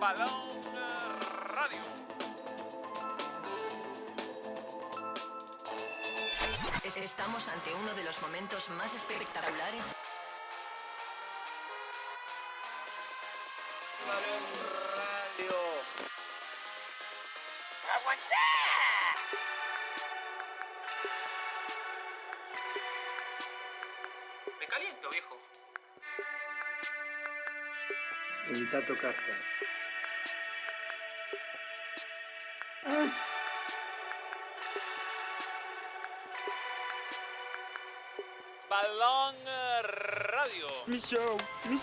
Balón Radio. Estamos ante uno de los momentos más espectaculares. Balón Radio. Me caliento, viejo. Evita tocarte. Balón Radio. Mi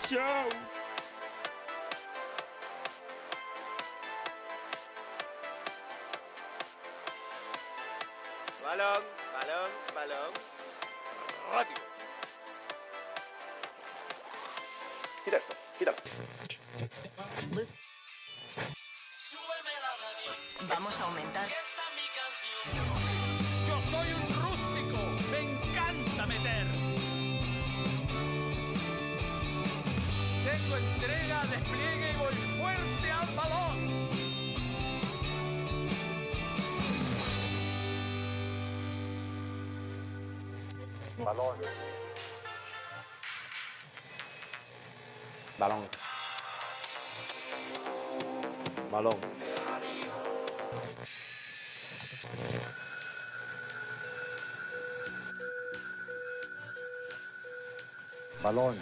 Balón.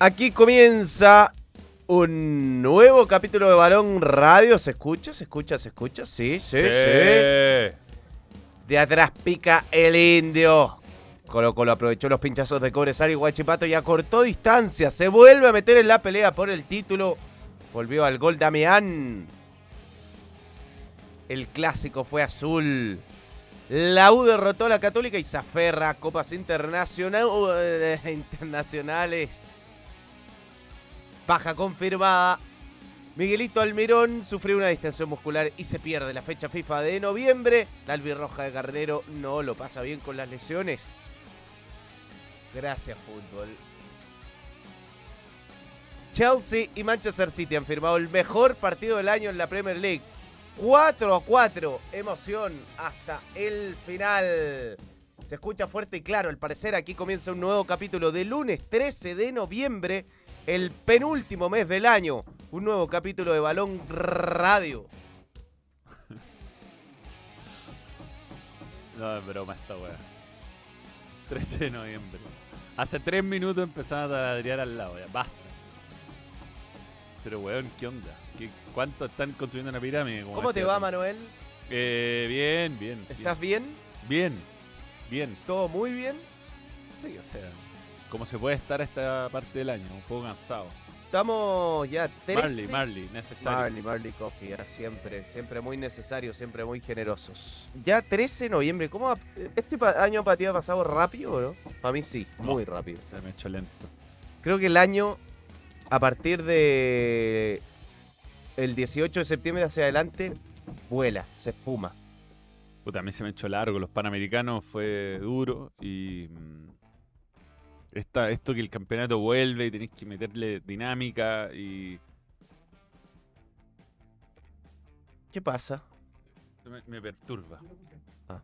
Aquí comienza un nuevo capítulo de Balón Radio. ¿Se escucha? ¿Se escucha? ¿Se escucha? Sí, sí, sí. De atrás pica el indio. Colo Colo aprovechó los pinchazos de Cobresal y Guachipato y acortó distancia. Se vuelve a meter en la pelea por el título. Volvió al gol Damián. El clásico fue azul. La U derrotó a la Católica y se aferra copas eh, internacionales. Baja confirmada. Miguelito Almirón sufrió una distensión muscular y se pierde la fecha FIFA de noviembre. La albirroja de Garnero no lo pasa bien con las lesiones. Gracias, fútbol. Chelsea y Manchester City han firmado el mejor partido del año en la Premier League. 4 a 4. Emoción hasta el final. Se escucha fuerte y claro. Al parecer aquí comienza un nuevo capítulo de lunes 13 de noviembre. El penúltimo mes del año. Un nuevo capítulo de Balón Radio. No, es broma esta weá. 13 de noviembre. Hace 3 minutos empezaba a taladrear al lado, ya, basta. Pero weón, ¿qué onda? ¿Qué- ¿Cuánto están construyendo una pirámide? como ¿Cómo te va? Manuel? Eh, bien, bien. ¿Estás bien? bien? Bien, bien. ¿Todo muy bien? Sí, o sea, como se puede estar a esta parte del año, un poco cansado. Estamos ya 13. Marley, Marley, necesario. Marley, Marley Coffee, ya siempre, siempre muy necesario, siempre muy generosos. Ya 13 de noviembre, ¿cómo ha- este pa- año para ti ha pasado rápido o no? Para mí sí, No. muy rápido. Se me echó lento. Creo que el año, a partir de el 18 de septiembre hacia adelante, vuela, se espuma. Puta, a mí se me echó largo. Los Panamericanos fue duro y. esta- esto que el campeonato vuelve y tenéis que meterle dinámica y. ¿Qué pasa? Me, me perturba. Ah.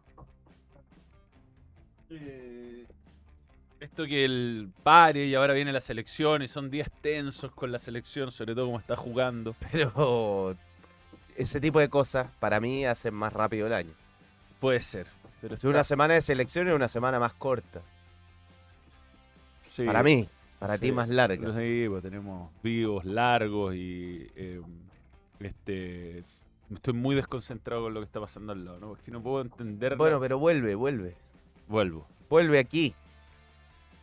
Eh, Esto que el pare y ahora viene la selección y son días tensos con la selección, sobre todo como está jugando. Pero ese tipo de cosas para mí hacen más rápido el año. Puede ser. Pero una semana de selección es una semana más corta. Sí. Para mí, para ti más larga. Sí, pues tenemos vivos largos y eh, este estoy muy desconcentrado con lo que está pasando al lado, ¿no? Porque no puedo entender. Bueno, pero vuelve, vuelve. Vuelvo. Vuelve aquí.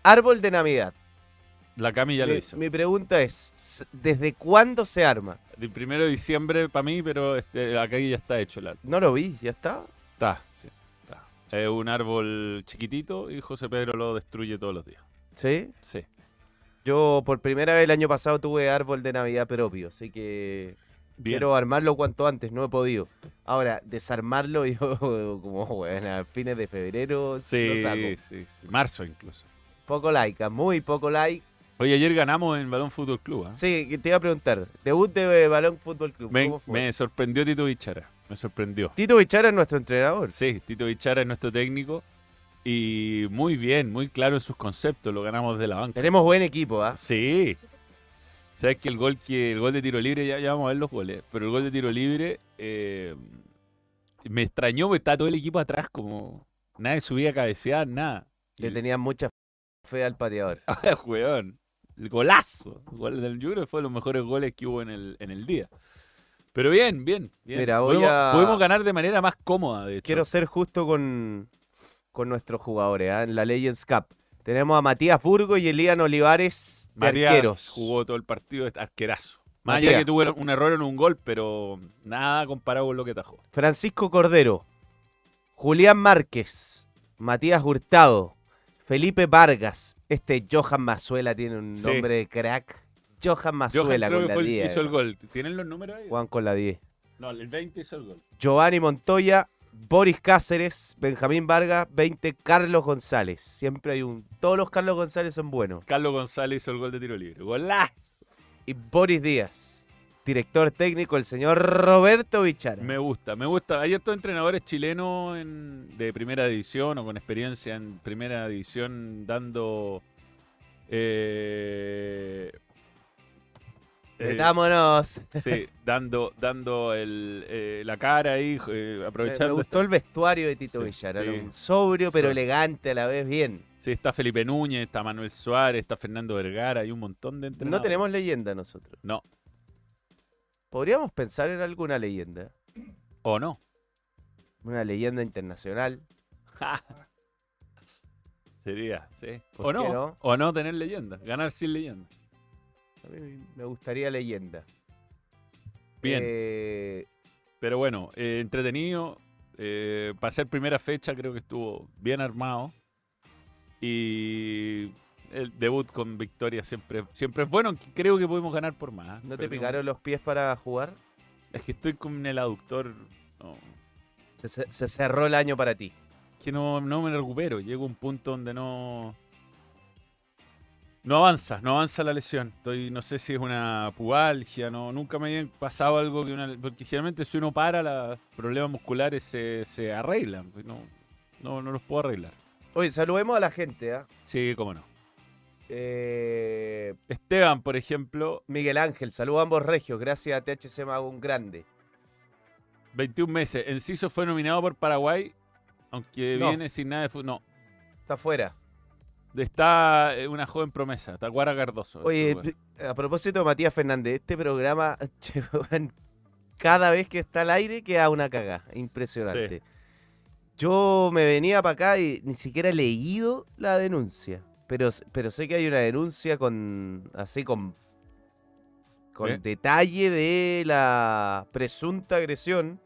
Árbol de Navidad. La Cami ya lo hizo. mi pregunta es, ¿desde cuándo se arma? El primero de diciembre para mí, pero este, acá ya está hecho el árbol. No lo vi, ya está. Está, sí, está. Es un árbol chiquitito y José Pedro lo destruye todos los días. ¿Sí? Sí. Yo por primera vez el año pasado tuve árbol de Navidad propio, así que Bien. quiero armarlo cuanto antes, no he podido. Ahora, desarmarlo yo como, bueno, a fines de febrero Sí, lo saco. sí, sí. Marzo incluso. Poco like, muy poco like. Oye, ayer ganamos en Balón Fútbol Club. ¿ah? Sí, te iba a preguntar, debut de Balón Fútbol Club, Me, ¿cómo fue? me sorprendió Tito Bichara. Me sorprendió. Tito Bichara es nuestro entrenador. Sí, Tito Bichara es nuestro técnico. Y muy bien, muy claro en sus conceptos. Lo ganamos de la banca. Tenemos buen equipo, ¿ah? Sí. Sabes que el gol que el gol de tiro libre, ya, ya vamos a ver los goles, pero el gol de tiro libre eh, me extrañó porque está todo el equipo atrás, como nadie subía a cabecear, nada. Le el- tenían mucha fe al pateador. Ah, Weón, el golazo. El gol del, que fue de los mejores goles que hubo en el, en el día. Pero bien, bien. bien. Mira, voy podemos, a- podemos ganar de manera más cómoda, de hecho. Quiero ser justo con, con nuestros jugadores, ¿ah? En la Legends Cup. Tenemos a Matías Burgo y Elian Olivares de Matías arqueros. jugó todo el partido arquerazo. Más allá que tuvo un error en un gol, pero nada comparado con lo que tajó. Francisco Cordero, Julián Márquez, Matías Hurtado, Felipe Vargas. Este Johan Mazuela tiene un Sí. nombre de crack. Johan Johan Mazuela creo con que la fue el- 10. hizo el gol. ¿Tienen los números ahí? Juan con la 10. No, el 20 hizo el gol. Giovanni Montoya, Boris Cáceres, Benjamín Vargas, 20 Carlos González. Siempre hay un... Todos los Carlos González son buenos. Carlos González hizo el gol de tiro libre. ¡Golazo! Y Boris Díaz, director técnico, el señor Roberto Bichara. Me gusta, me gusta. Hay estos entrenadores chilenos en- de primera división o con experiencia en primera división dando... eh, eh, Metámonos. sí, dando, dando el, eh, la cara ahí, eh, Me, me aprovechando. gustó el vestuario de Tito Sí, Villar. sí. sobrio pero Sí. elegante a la vez bien. Sí, está Felipe Núñez, está Manuel Suárez, está Fernando Vergara, hay un montón de entrenadores. No tenemos leyenda nosotros. No, Podríamos pensar en alguna leyenda. o no. Una leyenda internacional. Sería, sí. ¿Por O no? o no tener leyenda, ganar sin leyenda. A mí me gustaría leyenda. Bien. Eh, Pero bueno, eh, entretenido. Eh, para ser primera fecha creo que estuvo bien armado. Y el debut con victoria siempre, siempre es bueno. Creo que podemos ganar por más. ¿No te picaron los pies para jugar? Es que estoy con el aductor. No, Se, se- se cerró el año para ti. que no, no me recupero. Llego a un punto donde no. No avanza, no avanza la lesión. Estoy, no sé si es una pubalgia, no, nunca me había pasado algo que una. Porque generalmente si uno para, los problemas musculares se, se arreglan. pues No, no, no los puedo arreglar. Oye, saludemos a la gente. ¿ah? Sí, cómo no. Eh, Esteban, por ejemplo, Miguel Ángel, saludos a ambos regios. Gracias a THC Mago, un grande. 21 meses. Enciso fue nominado por Paraguay, aunque No. viene sin nada de fútbol. No, Está fuera. Está eh, una joven promesa, Tacuara Cardoso. Oye, a propósito de Matías Fernández, este programa, cada vez que está al aire queda una caga. Impresionante. Yo me venía para acá y ni siquiera he leído la denuncia. Pero, pero sé que hay una denuncia con. así con. con ¿Eh? detalle de la presunta agresión.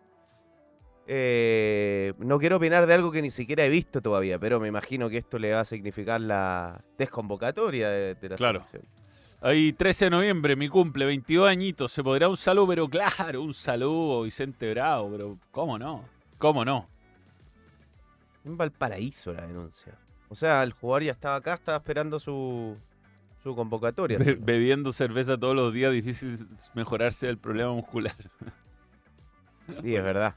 Eh, no quiero opinar de algo que ni siquiera he visto todavía, pero me imagino que esto le va a significar la desconvocatoria de, de la Claro. selección. Ahí 13 de noviembre, mi cumple, 22 añitos. Se podrá un saludo, pero claro, un saludo, Vicente Bravo, pero ¿cómo no? ¿Cómo no? En Valparaíso la denuncia. O sea, el jugador ya estaba acá, estaba esperando su, su convocatoria. Be- bebiendo cerveza todos los días, difícil mejorarse del problema muscular. Sí, es verdad.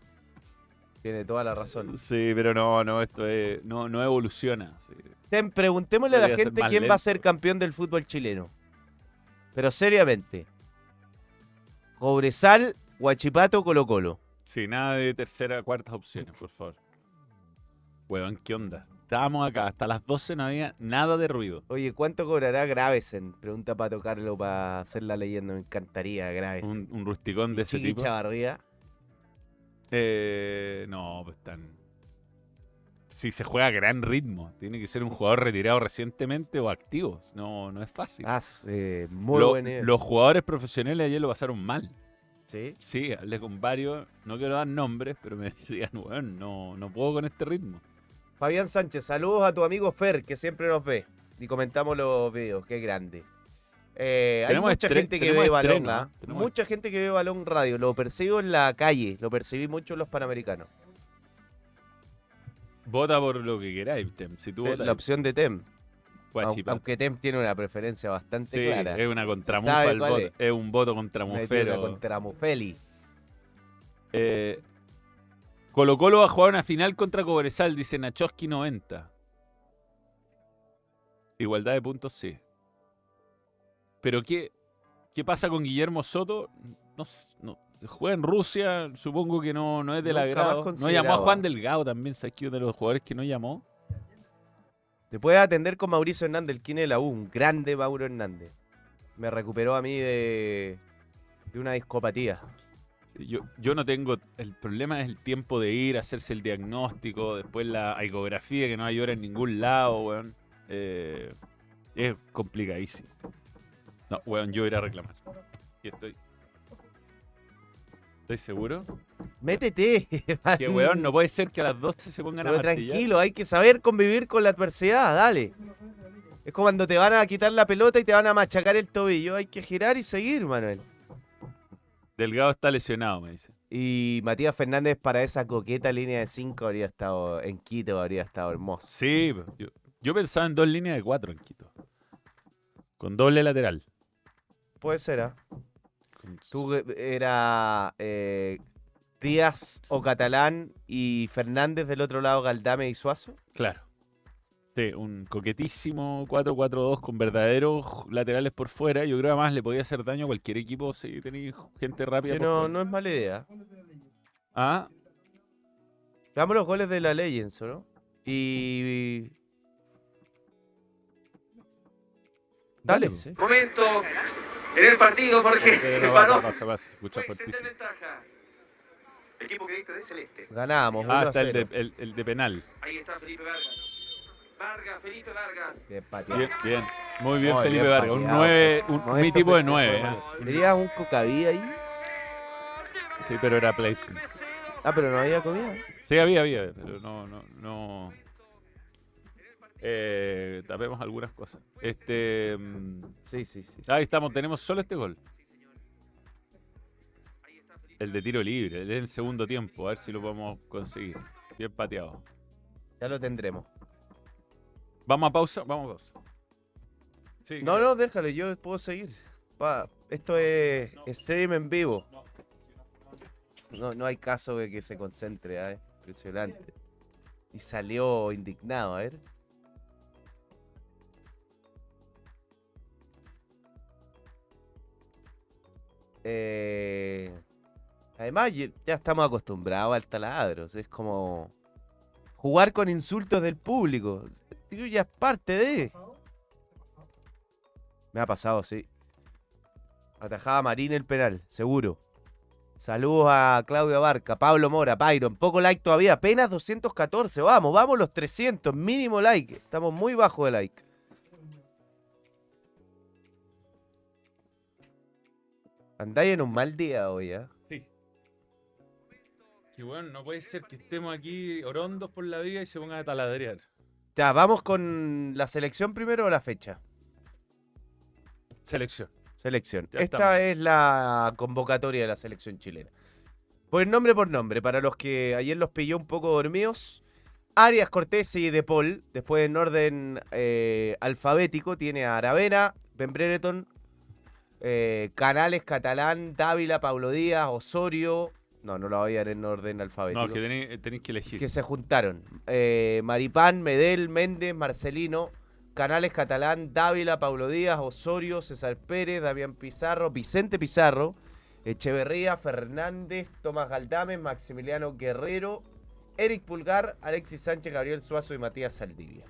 Tiene toda la razón. Sí, pero no, no, esto es, no, no evoluciona. sí. Ten, preguntémosle a la gente quién va a ser campeón del fútbol chileno. Pero seriamente. Cobresal, Huachipato, Colo Colo. Sí, nada de tercera, cuartas opciones, por favor. Huevón, ¿qué onda? Estábamos acá, hasta las 12 no había nada de ruido. Oye, ¿cuánto cobrará Gravesen? Pregunta para tocarlo para hacer la leyenda. Me encantaría Gravesen. Un, un rusticón de ese tipo. Chavarría. Eh, no, pues tan. Si se juega a gran ritmo, tiene que ser un jugador retirado recientemente o activo. No, no es fácil. Ah, eh, muy Lo- buen los jugadores profesionales ayer lo pasaron mal. ¿Sí? Sí, hablé con varios, no quiero dar nombres, pero me decían, bueno, no, no puedo con este ritmo. Fabián Sánchez, saludos a tu amigo Fer, que siempre nos ve. Y comentamos los videos, qué grande. Eh, hay mucha gente que ve balón, ¿ah? ¿eh? Mucha gente que ve balón radio. Lo percibo en la calle, lo percibí mucho en los panamericanos. Vota por lo que queráis, Tem. Si tú votas, la opción de Tem. Guachipa. Aunque Tem tiene una preferencia bastante Sí, clara. es una contramufa ¿Sabe el cuál voto. es? Es un voto contramufero. contra Mufeli. Eh, Colo Colo va a jugar una final contra Cobresal, dice Nachoski 90. Igualdad de puntos, sí. Pero ¿qué, qué pasa con Guillermo Soto? No, no- juega en Rusia, supongo que no, no es del Nunca más agrado. No llamó a. Juan Delgado también, ¿sabes que uno de los jugadores que no llamó? Te puedes atender con Mauricio Hernández, el kine de la U. Un grande Mauro Hernández. Me recuperó a mí de, de una discopatía. Yo, yo no tengo. El problema es el tiempo de ir, hacerse el diagnóstico, después la ecografía que no hay hora en ningún lado, weón. Eh, es complicadísimo. No, weón, yo voy a a reclamar. Y estoy. ¿Estoy seguro? Métete. Que weón, no puede ser que a las 12 se pongan a Pero martillar. tranquilo, hay que saber convivir con la adversidad, dale. Es como cuando te van a quitar la pelota y te van a machacar el tobillo. Hay que girar y seguir, Manuel. Delgado está lesionado, me dice. Y Matías Fernández para esa coqueta línea de 5 habría estado en Quito, habría estado hermoso. Sí, yo, yo pensaba en dos líneas de cuatro en Quito. Con doble lateral. Puede ser, ¿ah? Tú eh, era eh, Díaz o Catalán y Fernández del otro lado, Galdame y Suazo. Claro. Sí, un coquetísimo 4-4-2 con verdaderos laterales por fuera. Yo creo que además le podía hacer daño a cualquier equipo si tenía gente rápida. Que no, no es mala idea. Ah, Veamos los goles de la Legends, ¿no? Y. Dale. sí. Momento en el partido porque el no pasa, pasa, escucha fuertísimo. ventaja. Equipo que viste de celeste. Ganamos. Ah, 1 a está el 0. de, el, el de penal. Ahí está Felipe Vargas. Vargas, Felipe Vargas. Bien. Bien, bien. Muy bien, Muy Felipe bien Vargas. Un pateado. 9, un, No mi tipo de perfecto, 9. Manuel. ¿Tenías un cocaví ahí? Sí, pero era placement. Ah, pero no había comida. Sí, había, había, pero no, no, no. Eh, tapemos algunas cosas. Este. mm, Sí, sí, sí. Ahí estamos, tenemos solo este gol. El de tiro libre, el del segundo tiempo, a ver si lo podemos conseguir. Bien pateado. Ya lo tendremos. Vamos a pausa, vamos a pausa. Sí, No, no, déjalo, yo puedo seguir. Pa, esto es stream en vivo. No, no hay caso de que se concentre, ¿ah? impresionante. Y salió indignado, a ver. Eh, además, ya estamos acostumbrados al taladro. Es como jugar con insultos del público. Tío, ya es parte de. Me ha pasado, sí. Atajaba Marín el penal, seguro. Saludos a Claudio Barca, Pablo Mora, Byron. Poco like todavía, apenas 214. Vamos, vamos los 300, mínimo like. Estamos muy bajo de like. Andáis en un mal día hoy, ¿ah? Sí. Que bueno, no puede ser que estemos aquí orondos por la vida y se pongan a taladrear. Ya, vamos con la selección primero o la fecha. Selección. Selección. Ya Esta estamos. es la convocatoria de la selección chilena. Pues nombre por nombre, para los que ayer los pilló un poco dormidos. Arias, Cortés y De Paul. Después en orden eh, alfabético tiene a Aravena, Ben Brereton, eh, Canales, Catalán, Dávila, Pablo Díaz, Osorio. No, no lo voy a dar en orden alfabético. No, que tenéis eh, tenéis que elegir. que se juntaron. Eh, Maripán, Medel, Méndez, Marcelino, Canales Catalán, Dávila, Paulo Díaz, Osorio, César Pérez, Damián Pizarro, Vicente Pizarro, Echeverría, Fernández, Tomás Galdames, Maximiliano Guerrero, Eric Pulgar, Alexis Sánchez, Gabriel Suazo y Matías Saldivia.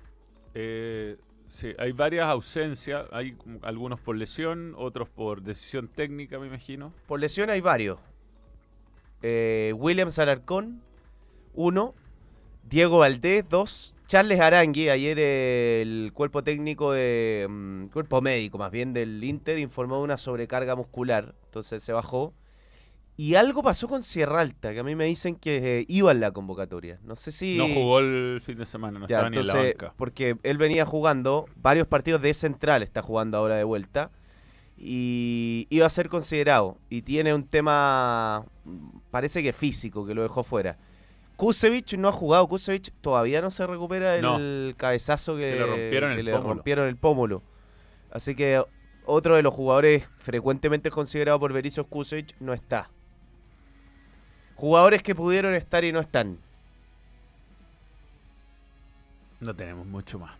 Eh, sí, hay varias ausencias. Hay algunos por lesión, otros por decisión técnica, me imagino. Por lesión hay varios. Eh, Williams Alarcón, uno. Diego Valdés, dos. Charles Arangui, ayer el cuerpo técnico de. mm, cuerpo médico más bien del Inter informó de una sobrecarga muscular. Entonces se bajó. Y algo pasó con Sierra Alta, que a mí me dicen que eh, iba en la convocatoria. No sé si. No jugó el fin de semana, no Ya, estaba ni en la entonces, banca. porque él venía jugando varios partidos de central, está jugando ahora de vuelta. y iba a ser considerado. Y tiene un tema, parece que físico, que lo dejó fuera. Kusevich no ha jugado, Kusevich todavía no se recupera del No. cabezazo que, Que le el rompieron el pómulo. Así que otro de los jugadores frecuentemente considerado por Berizzo Kusevich no está. Jugadores que pudieron estar y no están. No tenemos mucho más.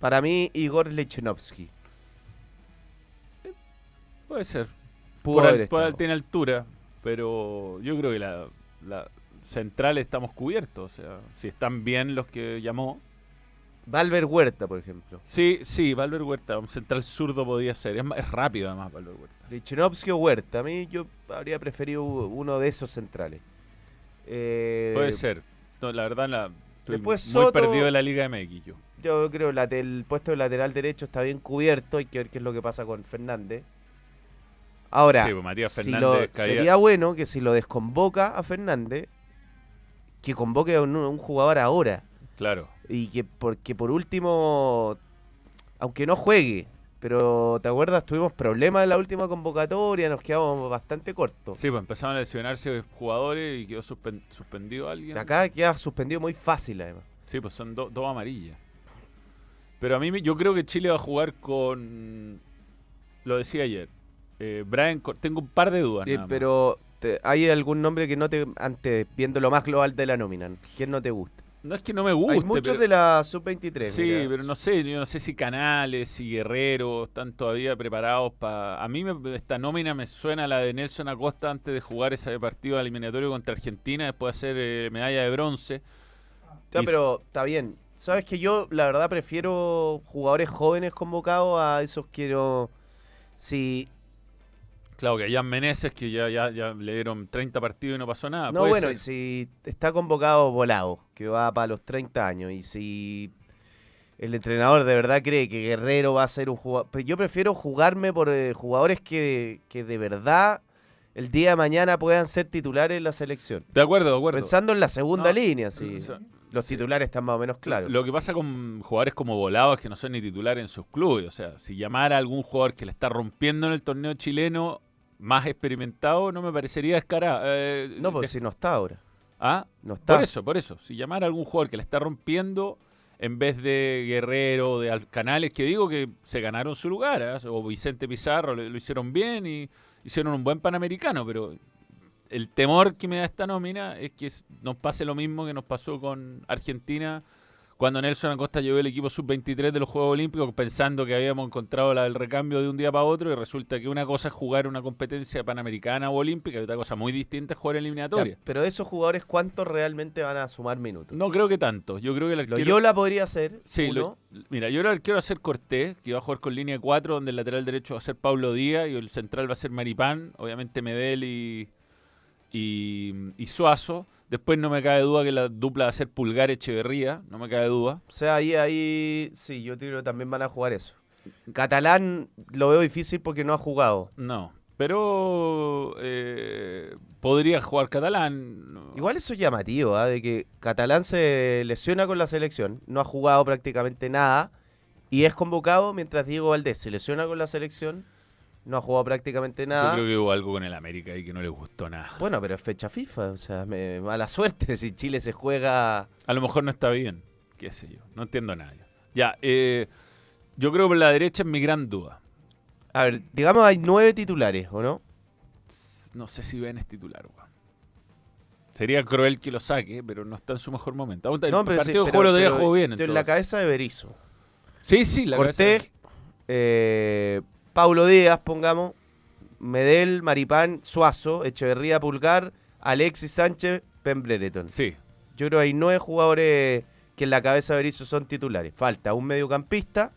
Para mí, Igor Lechenovsky. Puede ser. Pudo haber al- tiene altura, pero yo creo que la, la central estamos cubiertos. O sea, si están bien los que llamó. Valver Huerta, por ejemplo. Sí, sí, Valver Huerta, un central zurdo podía ser. Es, ma- es rápido además Valver Huerta. Lechenovsky o Huerta. A mí yo habría preferido uno de esos centrales. Eh, Puede ser. No, la verdad, la, estoy después muy Soto- perdido de la Liga MX yo. Yo creo que el puesto de lateral derecho está bien cubierto. Hay que ver qué es lo que pasa con Fernández. Ahora, Sí, pues, si lo- sería bueno que si lo desconvoca a Fernández, que convoque a un, un jugador ahora. Claro. Y que porque por último, aunque no juegue, pero ¿te acuerdas? Tuvimos problemas en la última convocatoria, nos quedamos bastante cortos. Sí, pues empezaron a lesionarse jugadores y quedó suspen- suspendido alguien. Acá queda suspendido muy fácil además. Sí, pues son do- dos amarillas. Pero a mí, yo creo que Chile va a jugar con. Lo decía ayer. eh, Brian, tengo un par de dudas. Eh, nada más. pero te- ¿hay algún nombre que no te, antes, viendo lo más global de la nómina, quién no te gusta? No es que no me guste. Hay muchos pero- de la sub-23. Sí, mira. pero no sé, yo no sé si Canales y Guerrero están todavía preparados para... A mí me- esta nómina me suena a la de Nelson Acosta antes de jugar ese partido eliminatorio contra Argentina, después de hacer eh, medalla de bronce. Ya, y- pero está bien. Sabes que yo, la verdad, prefiero jugadores jóvenes convocados a esos que no. Si. Claro, que Jan Meneses, que ya, ya, ya le dieron 30 partidos y no pasó nada. no, bueno, ser. si está convocado volado, que va para los 30 años, y si el entrenador de verdad cree que Guerrero va a ser un jugador. Pero yo prefiero jugarme por eh, jugadores que, que de verdad el día de mañana puedan ser titulares en la selección. De acuerdo, de acuerdo. Pensando en la segunda No, línea, sí. o sea, Los titulares están más o menos claros. Lo que pasa con jugadores como Volados que no son ni titulares en sus clubes. O sea, si llamara a algún jugador que le está rompiendo en el torneo chileno más experimentado, no me parecería descarado. Eh, no, porque si no está ahora. ¿Ah? No está. Por eso, por eso. Si llamara a algún jugador que le está rompiendo en vez de Guerrero, de Al- Canales, que digo que se ganaron su lugar, ¿ah? o Vicente Pizarro, lo, lo hicieron bien y hicieron un buen panamericano, pero el temor que me da esta nómina es que nos pase lo mismo que nos pasó con Argentina cuando Nelson Acosta llevó el equipo sub-23 de los Juegos Olímpicos pensando que habíamos encontrado la- el recambio de un día para otro y resulta que una cosa es jugar una competencia panamericana o olímpica y otra cosa muy distinta es jugar eliminatoria. Ya, pero esos jugadores, ¿cuántos realmente van a sumar minutos? No creo que tanto. Yo creo que el arquero... Yola podría ser. Sí, uno. lo- mira, yo creo que quiero hacer Cortés, que va a jugar con línea 4, donde el lateral derecho va a ser Pablo Díaz y el central va a ser Maripán, obviamente Medel y, y, y Suazo. Después no me cabe duda que la dupla va a ser Pulgar Echeverría, no me cabe duda. O sea, ahí, ahí, sí, yo creo que también van a jugar eso. Catalán lo veo difícil porque no ha jugado. No, pero eh, podría jugar catalán. Igual eso es llamativo, ¿ah? de que Catalán se lesiona con la selección, no ha jugado prácticamente nada y es convocado mientras Diego Valdés se lesiona con la selección, no ha jugado prácticamente Yo nada. creo que hubo algo con el América y que no le gustó nada. Bueno, pero es fecha FIFA, o sea, me- mala suerte si Chile se juega... A lo mejor no está bien, qué sé yo, no entiendo nada. yo. Ya, eh, yo creo que por la derecha es mi gran duda. A ver, digamos hay nueve titulares, ¿o no? No sé si Ben es titular, weón. Sería cruel que lo saque, pero no está en su mejor momento. Aún- El No, pero sí, partido pero- jugó lo de pero jugó bien. yo en la cabeza de Berizzo. Sí, sí, la Cortés, cabeza- eh, Paulo Díaz, pongamos, Medel, Maripán, Suazo, Echeverría, Pulgar, Alexis Sánchez, Pembrereton. Sí, Yo creo que hay nueve jugadores que en la cabeza de Berizzo son titulares. Falta un mediocampista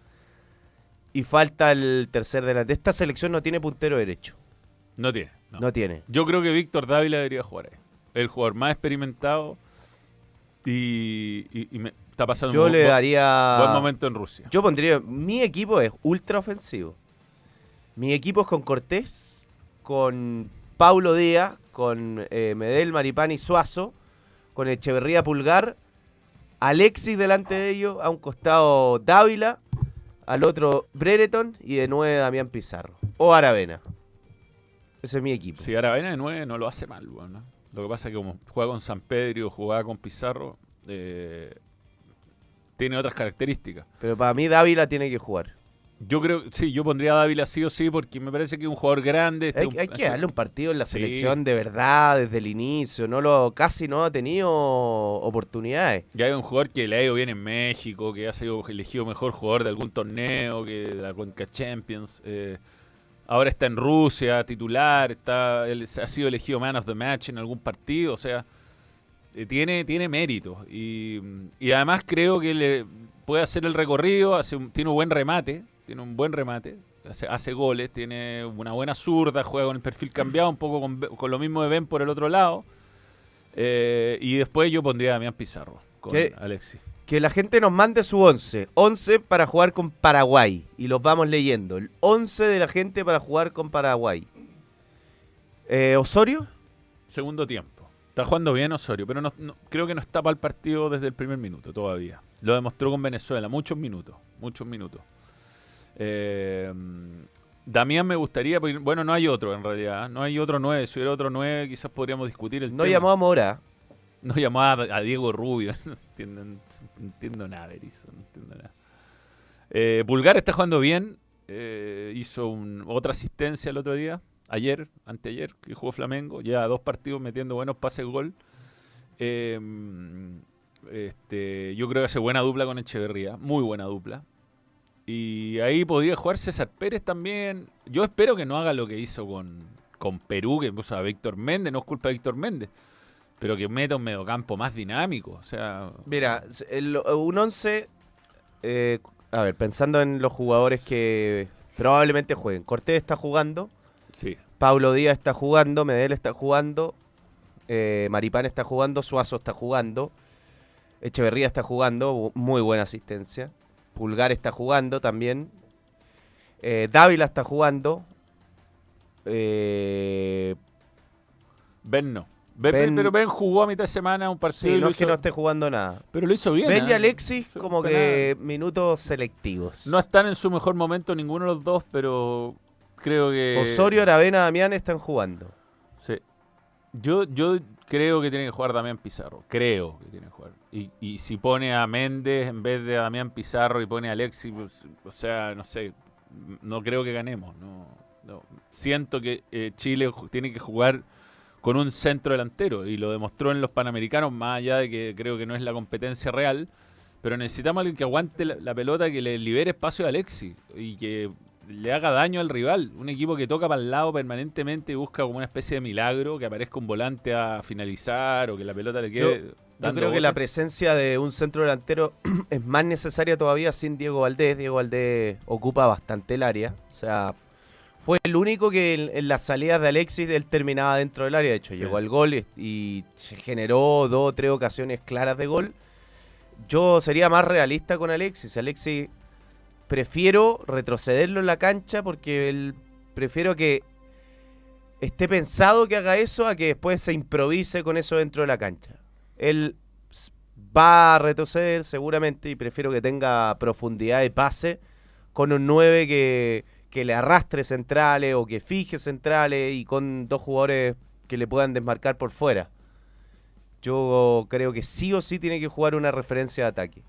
y falta el tercer delante. Esta selección no tiene puntero derecho. no tiene. no. No tiene. Yo creo que Víctor Dávila debería jugar ahí. El jugador más experimentado y, y- y me está pasando Yo un le daría... buen momento en Rusia. Yo pondría... Mi equipo es ultra ofensivo. Mi equipo es con Cortés, con Paulo Díaz, con eh, Medel, Maripán y Suazo, con Echeverría Pulgar, Alexis delante de ellos, a un costado Dávila, al otro Brereton y de 9 Damián Pizarro. O Aravena. Ese es mi equipo. Si Aravena de 9 no lo hace mal, weón, ¿no? Lo que pasa es que como juega con San Pedro, jugaba con Pizarro, eh, tiene otras características. Pero para mí Dávila tiene que jugar. Yo creo, sí, yo pondría a Dávila sí o sí porque me parece que es un jugador grande. este Hay, un- hay que darle un partido en la Sí. selección de verdad desde el inicio. No lo, casi no ha tenido oportunidades. Ya hay un jugador que le ha ido bien en México, que ha sido elegido mejor jugador de algún torneo, que de la Conca Champions. eh, ahora está en Rusia, titular, está, él ha sido elegido man of the match en algún partido. O sea, eh, tiene, tiene mérito. Y, y además creo que le puede hacer el recorrido, hace un- tiene un buen remate, tiene un buen remate. Hace, hace goles, tiene una buena zurda, juega con el perfil cambiado, un poco con, lo mismo de Ben por el otro lado. Eh, y después yo pondría a Damián Pizarro con ¿Qué? Alexis. Que la gente nos mande su 11. 11 para jugar con Paraguay. Y los vamos leyendo. El 11 de la gente para jugar con Paraguay. Eh, Osorio. Segundo tiempo. Está jugando bien Osorio, pero no, no- creo que no está para el partido desde el primer minuto todavía. Lo demostró con Venezuela, muchos minutos, muchos minutos. Eh, Damián me gustaría, porque, bueno, no hay otro en realidad, no hay otro 9, si hubiera otro 9 quizás podríamos discutir el No tema. llamó a Mora. No llamó a, a Diego Rubio. No entiendo, no entiendo nada, Berizzo, no entiendo nada. Eh, está jugando bien. eh, hizo un- otra asistencia el otro día. Ayer, anteayer, que jugó Flamengo. Lleva dos partidos metiendo buenos pases gol. Eh, este, yo creo que hace buena dupla con Echeverría. Muy buena dupla. Y ahí podría jugar César Pérez también. Yo espero que no haga lo que hizo con, con Perú, que puso a Víctor Méndez. No es culpa de Víctor Méndez pero que meta un mediocampo más dinámico. O sea, Mira, el- un 11. eh, a ver, pensando en los jugadores que probablemente jueguen. Cortés está jugando. sí. Pablo Díaz está jugando. Medel está jugando. eh, Maripán está jugando. Suazo está jugando. Echeverría está jugando. Muy buena asistencia. Pulgar está jugando también. eh, Dávila está jugando. Eh, Ben no. Ben- Ben- pero Ben jugó a mitad de semana un partido. sí, y no es que no esté jugando nada. Pero lo hizo bien. Ben y ¿eh? Alexis como que minutos selectivos. No están en su mejor momento ninguno de los dos, pero creo que. Osorio, Aravena, Damián están jugando. Sí. Yo, yo creo que tiene que jugar Damián Pizarro. Creo que tiene que jugar. Y, y si pone a Méndez en vez de a Damián Pizarro y pone a Alexis, pues, o sea, no sé. No creo que ganemos. No. Siento que eh, Chile tiene que jugar con un centro delantero y lo demostró en los Panamericanos, más allá de que creo que no es la competencia real. Pero necesitamos alguien que aguante la, la pelota, que le libere espacio a Alexis y que le haga daño al rival. Un equipo que toca para el lado permanentemente y busca como una especie de milagro, que aparezca un volante a finalizar o que la pelota le quede. Yo creo que la presencia de un centro delantero es más necesaria todavía sin Diego Valdés. Diego Valdés ocupa bastante el área. O sea, fue el único que en, en las salidas de Alexis él terminaba dentro del área. De hecho, Sí. llegó al gol y, y se generó dos o tres ocasiones claras de gol. Yo sería más realista con Alexis. Alexis prefiero retrocederlo en la cancha porque él prefiero que esté pensado que haga eso a que después se improvise con eso dentro de la cancha. Él va a retroceder seguramente y prefiero que tenga profundidad de pase con un 9 que, que le arrastre centrales o que fije centrales y con dos jugadores que le puedan desmarcar por fuera. Yo creo que sí o sí tiene que jugar una referencia de ataque.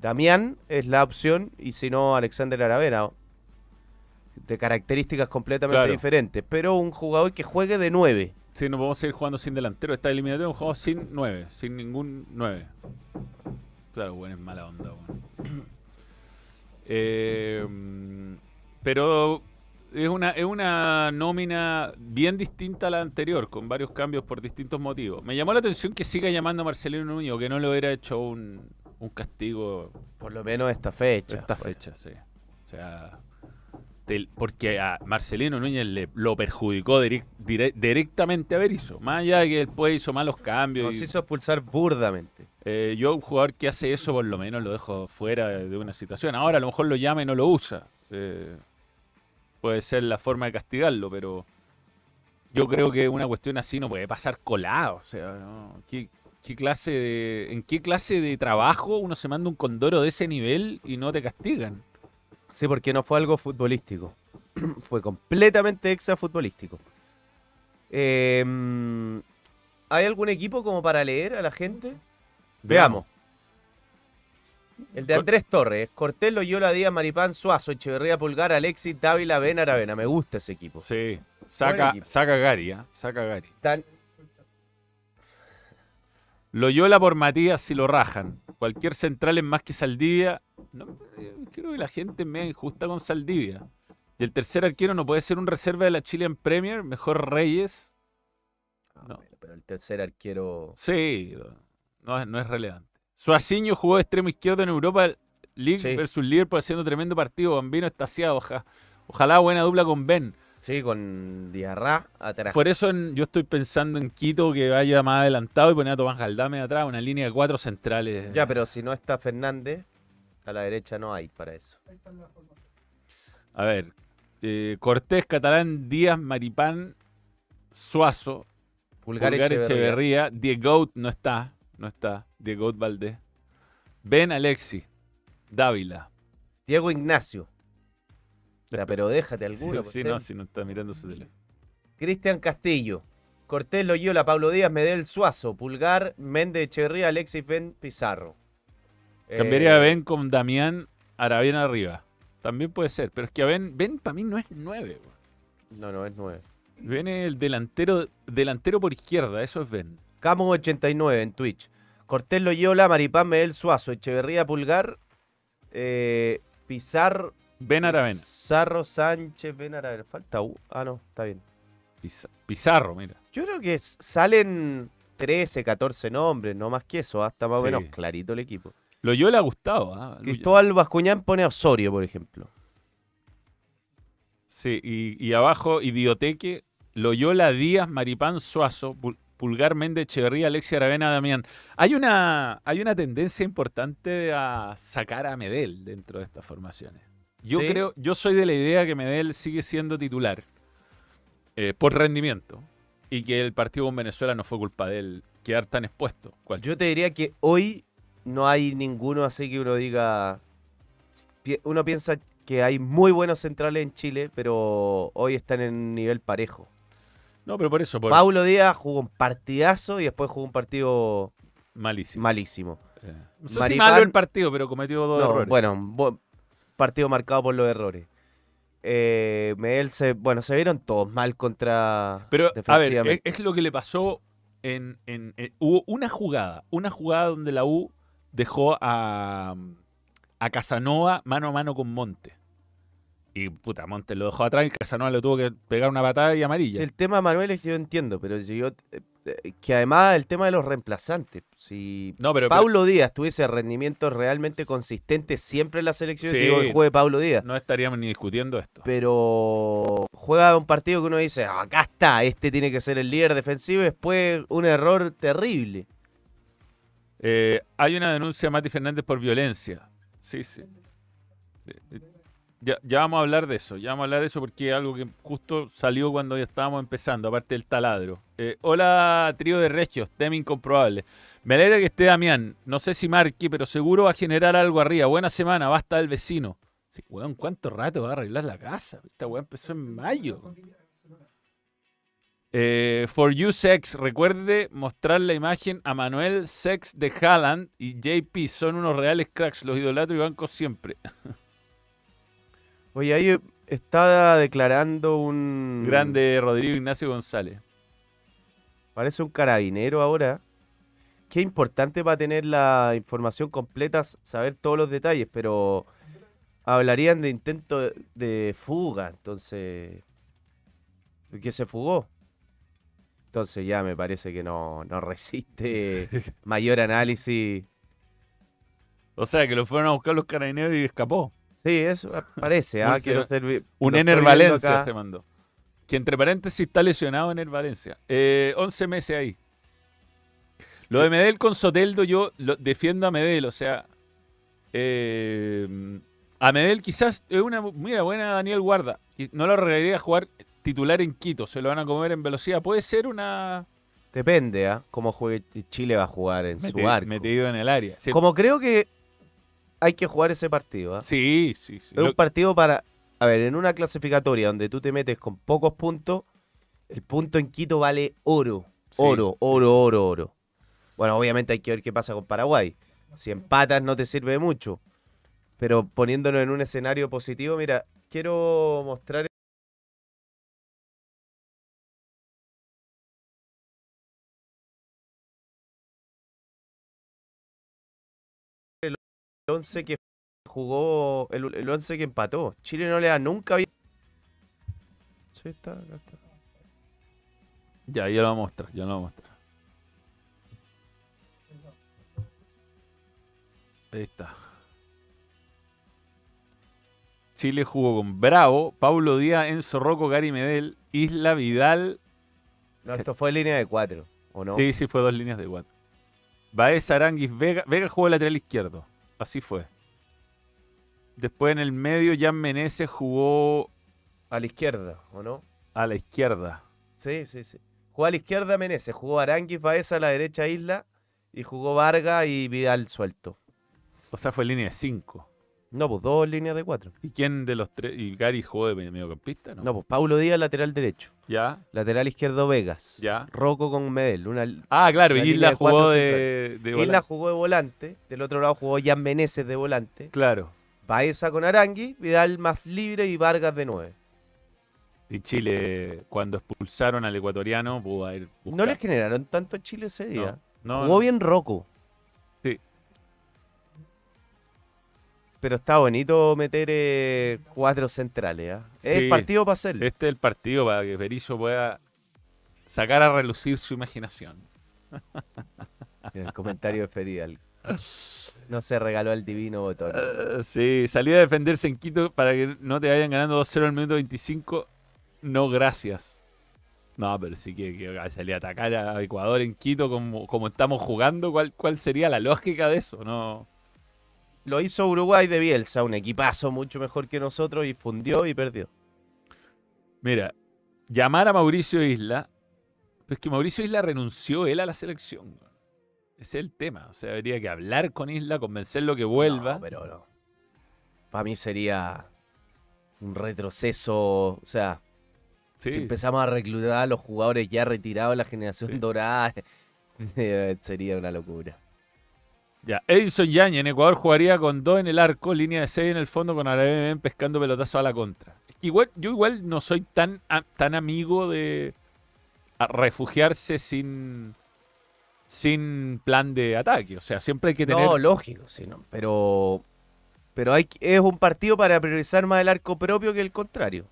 Damián es la opción y si no Alexander Aravena. De características completamente Claro. diferentes. Pero un jugador que juegue de 9. Sí, no podemos seguir jugando sin delantero. Esta eliminatoria es un juego sin 9, sin ningún 9. Claro, bueno, es mala onda. bueno. Eh, pero es una, es una nómina bien distinta a la anterior, con varios cambios por distintos motivos. Me llamó la atención que siga llamando a Marcelino Núñez, que no le hubiera hecho un, un castigo Por lo menos esta fecha. esta Fue- fecha, sí. O sea, porque a Marcelino Núñez le, lo perjudicó direc- dire- directamente a Berizzo. Más allá de que después hizo malos cambios. Nos y- hizo expulsar burdamente. eh, yo, un jugador que hace eso, por lo menos lo dejo fuera de, de una situación. Ahora a lo mejor lo llama y no lo usa. Eh, puede ser la forma de castigarlo, pero yo creo que una cuestión así no puede pasar colado. O sea, ¿no? ¿Qué, qué clase de, ¿en qué clase de trabajo uno se manda un condoro de ese nivel y no te castigan? Sí, porque no fue algo futbolístico. fue completamente extra futbolístico. Eh, mm, ¿Hay algún equipo como para leer a la gente? Veamos. El de Andrés Torres, Cortés, Loyola, Díaz, Maripán, Suazo, Echeverría, Pulgar, Alexis, Dávila, Ben, Aravena. Me gusta ese equipo. Sí. Saca, equipo. saca Gary, ¿ah? Saca Gary. Loyola por Matías si lo rajan. Cualquier central es más que Saldivia. No, eh, creo que la gente es medio injusta con Saldivia. Y el tercer arquero no puede ser un reserva de la Chilean Premier. Mejor Reyes. Ah, No. pero el tercer arquero. Sí, no, es- no es relevante. Suaciño jugó de extremo izquierdo en Europa League Sí. versus Liverpool haciendo tremendo partido. Bambino oja- ojalá buena dupla con Ben. Sí, con Diarra atrás. Por eso en- yo estoy pensando en Quito que vaya más adelantado y poner a Tomás Galdame atrás, una línea de cuatro centrales. Ya, pero si no está Fernández, a la derecha no hay para eso. A ver, eh, Cortés, Catalán, Díaz, Maripán, Suazo, Pulgar, Pulgar, Echeverría. Echeverría, Diego no está, no está, Diego Valdés. Ben Alexi, Dávila. Diego Ignacio. Pero déjate Sí, alguno. sí, pues, no, si no está mirando su teléfono. Cristian Castillo. Cortés Loyola, Pablo Díaz, Medel Suazo, Pulgar, Méndez Echeverría, Alexis Ben Pizarro. Cambiaría a Eh, Ben con Damián Aravena arriba. También puede ser, pero es que a Ben, Ben para mí no es nueve. güey. No, no, es 9. Ben es el delantero, delantero por izquierda, eso es Ben. Camo89 en Twitch. Cortés Loyola, Maripán, Medel Suazo, Echeverría, Pulgar, eh, Pizarro. Ben Aravena. Pizarro, Sánchez, Ben Aravena. Falta U. Ah, no, está bien. Piza- Pizarro, mira. Yo creo que salen 13, 14 nombres, no más que eso. Hasta más o Sí. menos clarito el equipo. Loyola ha gustado. ¿ah? Cristóbal Bascuñán pone a Osorio, por ejemplo. Sí, y, y abajo, Idioteque, Loyola, Díaz, Maripán, Suazo, Pul- Pulgar, Méndez, Echeverría, Alexia Aravena, Damián. Hay una, hay una tendencia importante a sacar a Medel dentro de estas formaciones. Yo ¿Sí? creo, yo soy de la idea que Medel sigue siendo titular eh, por rendimiento y que el partido con Venezuela no fue culpa de él quedar tan expuesto. ¿Cuál? Yo te diría que hoy no hay ninguno así que uno diga. Uno piensa que hay muy buenos centrales en Chile, pero hoy están en nivel parejo. No, pero por eso, por Paulo Díaz jugó un partidazo y después jugó un partido malísimo. malísimo. Eh, No sé si malo el partido, pero cometió dos No, errores. bueno, partido marcado por los errores. Eh, Medel se, bueno, se vieron todos mal contra. Pero, a ver, es, lo que le pasó en, en- en- Hubo una jugada, una jugada donde la U dejó a, a Casanova mano a mano con Monte. Y puta, Monte lo dejó atrás y Casanova le tuvo que pegar una patada y amarilla. Sí, el tema, Manuel, es que yo entiendo, pero yo, eh, eh, que además el tema de los reemplazantes. Si no, pero, pero- Paulo Díaz tuviese rendimientos realmente consistentes siempre en la selección, Sí. digo el juego de Paulo Díaz. no estaríamos ni discutiendo esto. Pero juega un partido que uno dice, "Ah, acá está, este tiene que ser el líder defensivo y después un error terrible. Eh, hay una denuncia a Mati Fernández por violencia. Sí, sí. Eh, Ya, vamos a hablar de eso, ya vamos a hablar de eso porque es algo que justo salió cuando ya estábamos empezando, aparte del taladro. Eh, hola, trío de regios, tema incomprobable. Me alegra que esté Damián, no sé si marque, pero seguro va a generar algo arriba. Buena semana, basta del vecino. Sí, weón, ¿cuánto rato va a arreglar la casa? Esta weón empezó en mayo. Eh, for You Sex, recuerde mostrar la imagen a Manuel Sex de Haaland y JP. Son unos reales cracks, los idolatro y banco siempre. Oye, ahí está declarando un... Grande Rodrigo Ignacio González. Parece un carabinero ahora. Qué importante va a tener la información completa, saber todos los detalles, pero hablarían de intento de- de fuga, entonces... Que se fugó. Entonces ya me parece que no, no resiste mayor análisis. O sea, que lo fueron a buscar los carabineros y escapó. Sí, eso parece. ah, quiero se- ser Un Ener Valencia acá. se mandó. Que entre paréntesis está lesionado Ener Valencia. Eh, 11 meses ahí. Lo de Medel con Soteldo, yo lo- defiendo a Medel, o sea. eh, a Medel quizás es una. Mira, buena Daniel Guarda. No lo arreglaría a jugar titular en Quito, se lo van a comer en velocidad. Puede ser una. Depende, ¿ah? Cómo juegue Chile va a jugar en su arco. metido en el área. Sí, Como creo que hay que jugar ese partido. ¿ah? Sí, sí, sí. Es un partido para. A ver, en una clasificatoria donde tú te metes con pocos puntos, el punto en Quito vale oro. Sí, Oro, sí, oro, oro, oro. Bueno, obviamente hay que ver qué pasa con Paraguay. Si empatas no te sirve mucho. Pero poniéndonos en un escenario positivo, mira, quiero mostrar. 11 que jugó, el, el 11 que empató. Chile no le da nunca bien. Sí, está, acá está. Ya, ya lo voy a mostrar, ya lo voy a mostrar. Ahí está. Chile jugó con Bravo, Paulo Díaz, Enzo Rocco, Gary Medel, Isla Vidal. No, esto fue línea de 4, ¿o no? Sí, sí, fue dos líneas de cuatro. Baez, Aranguis, Vega. Vega jugó lateral izquierdo. Así fue. Después en el medio, Jan Meneses jugó A la izquierda, ¿o no? a la izquierda. Sí, sí, sí. Jugó a la izquierda Meneses, jugó Aranguis, Baeza a la derecha Isla y jugó Vargas y Vidal suelto. O sea, fue línea de cinco. No, pues dos líneas de cuatro. ¿Y quién de los tres? ¿Y Gary jugó de mediocampista? No. No, pues Paulo Díaz, lateral derecho. Ya, Lateral izquierdo Vegas. ya. Roco con Medel. Una... Ah, claro, La línea Isla de jugó cuatro de, de Isla volante. jugó de volante. Del otro lado jugó Jan Meneses de volante. Claro. Baeza con Arangui, Vidal más libre y Vargas de nueve. Y Chile, cuando expulsaron al ecuatoriano, pudo haber No buscado. le generaron tanto a Chile ese día. No, Jugó bien Rocco. Sí. Pero está bonito meter eh, cuatro centrales. ¿ah? Es el partido para hacerlo. Este es el partido para que Berizzo pueda sacar a relucir su imaginación. En el comentario de Ferial. No se regaló al divino botón. Eh, sí, salió a defenderse en Quito para que no te vayan ganando 2-0 al minuto 25. No, gracias. No, pero sí que, que salir a atacar a Ecuador en Quito como, como estamos jugando. ¿cuál, ¿Cuál sería la lógica de eso? No. Lo hizo Uruguay de Bielsa, un equipazo mucho mejor que nosotros y fundió y perdió. Mira, llamar a Mauricio Isla. Pero es que Mauricio Isla renunció él a la selección. Ese es el tema. O sea, habría que hablar con Isla, convencerlo que vuelva. No, pero no. Para mí sería un retroceso. O sea, Sí, si empezamos a reclutar a los jugadores ya retirados de la generación Sí. dorada, eh, sería una locura. Ya, Edison Yañez en Ecuador jugaría con dos en el arco, línea de seis en el fondo con Arabia pescando pelotazos a la contra. Igual, yo igual no soy tan, a- tan amigo de refugiarse sin, sin plan de ataque. O sea, siempre hay que tener... No, lógico, sí, no, pero pero hay es un partido para priorizar más el arco propio que el contrario.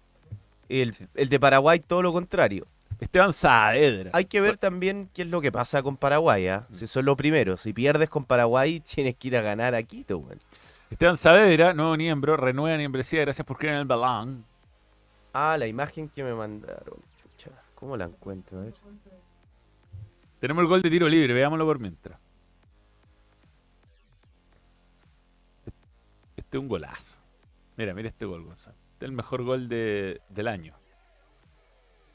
El, Sí. el de Paraguay todo lo contrario. Esteban Saavedra. Hay que ver también qué es lo que pasa con Paraguay, ¿ah? si son los primeros. Si pierdes con Paraguay, tienes que ir a ganar a Quito. weón. Esteban Saavedra, nuevo miembro, renueva membresía, gracias por creer en el balón. Ah, la imagen que me mandaron. Chucha, ¿cómo la encuentro? A ver. Tenemos el gol de tiro libre, veámoslo por mientras. Este es un golazo. Mira, mira este gol, Gonzalo. Este es el mejor gol de- del año.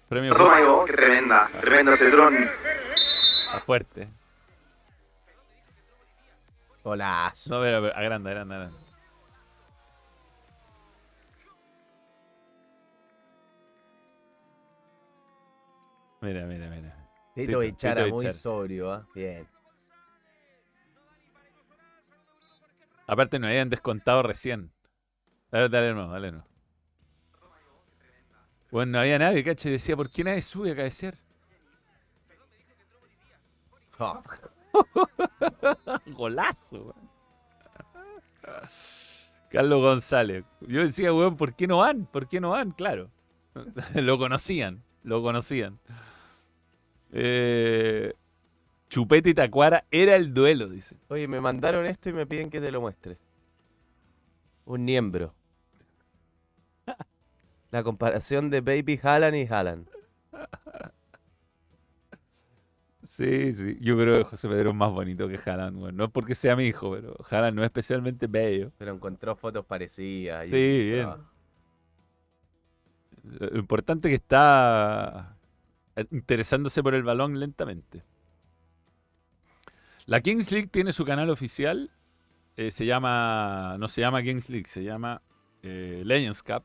Premio Toma, Ivo, qué tremenda, tremendo ese dron. a fuerte. Golazo. No, a ver, agranda, agranda, agranda. Mira, mira, mira. Tito Tito, Bichara, Tito muy Bichara. sobrio, ¿ah? Bien. Aparte nos habían descontado recién. Dale, dale no, dale no. Bueno, no había nadie, caché. Decía, ¿por qué nadie sube a cabecear? Golazo, weón. Carlos González. Yo decía, weón, ¿por qué no van? ¿Por qué no van? Claro. lo conocían, lo conocían. Eh, Chupete y Tacuara era el duelo, dice. Oye, me mandaron esto y me piden que te lo muestre. Un miembro. La comparación de Baby Haaland y Haaland. Sí, sí. Yo creo que José Pedro es más bonito que Haaland, weón. No es porque sea mi hijo, pero Haaland no es especialmente bello. Pero encontró fotos parecidas. y- Sí, bien. Lo importante es que está eh, interesándose por el balón lentamente. La Kings League tiene su canal oficial eh, se llama, no se llama Kings League, se llama eh, Legends Cup.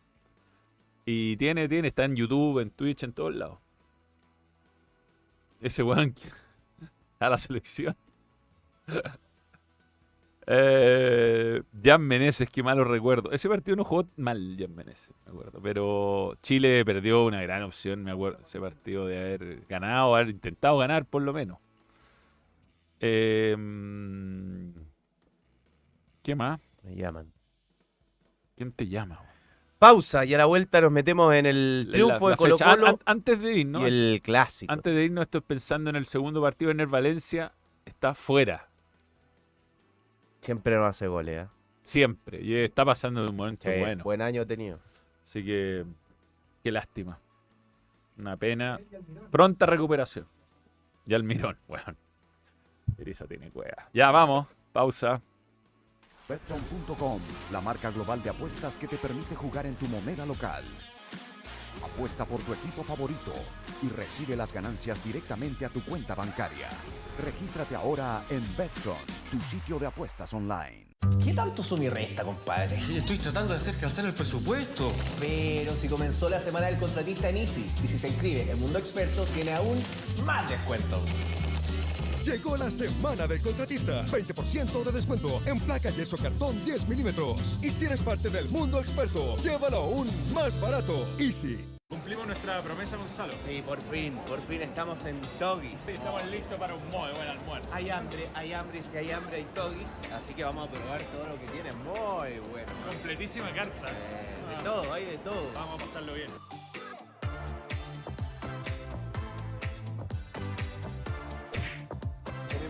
Y tiene, tiene, está en YouTube, en Twitch, en todos lados. Ese weón a la selección. eh, Jan Meneses, qué malo recuerdo. Ese partido no jugó mal, Jan Meneses, me acuerdo. Pero Chile perdió una gran opción, me acuerdo, ese partido de haber ganado, haber intentado ganar por lo menos. Eh, ¿Qué más? Me llaman. ¿Quién te llama? Pausa y a la vuelta nos metemos en el triunfo La- de Colo an- antes de irnos, y el clásico. antes de irnos, estoy pensando en el segundo partido en el Valencia. Está fuera, Siempre nos hace goles, ¿eh? siempre. Y está pasando de un momento Sí, bueno. Buen año tenido. Así que, qué lástima. Una pena. Pronta recuperación. Y Almirón, bueno. Eriza tiene cueva. Ya, vamos. Pausa. Betson.com, la marca global de apuestas que te permite jugar en tu moneda local. Apuesta por tu equipo favorito y recibe las ganancias directamente a tu cuenta bancaria. Regístrate ahora en Betson, tu sitio de apuestas online. ¿Qué tanto suma y resta, compadre? Estoy tratando de hacer calzar el presupuesto. Pero si comenzó la semana del contratista en Easy y si se inscribe en Mundo Experto tiene aún más descuento. Llegó la semana del contratista. 20% de descuento en placa yeso cartón 10 milímetros. Y si eres parte del mundo experto, llévalo aún más barato. Easy. Cumplimos nuestra promesa, Gonzalo. Sí, por fin, por fin estamos en Togis. Sí, estamos listos para un muy buen almuerzo. Hay hambre, hay hambre, si hay hambre hay Togis. Así que vamos a probar todo lo que tiene. Muy bueno. Completísima carta. Eh, de todo, hay de todo. Vamos a pasarlo bien.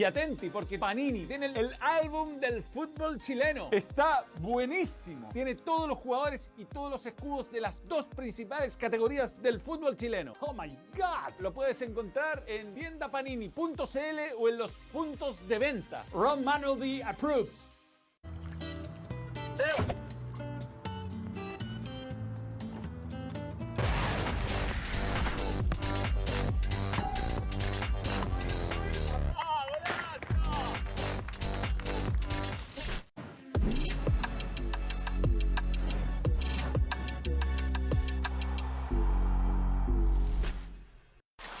Y atenti, porque Panini tiene el, álbum del fútbol chileno. Está buenísimo. Tiene todos los jugadores y todos los escudos de las dos principales categorías del fútbol chileno. ¡Oh my God! Lo puedes encontrar en tiendapanini.cl o en los puntos de venta. Ron Manuel approves.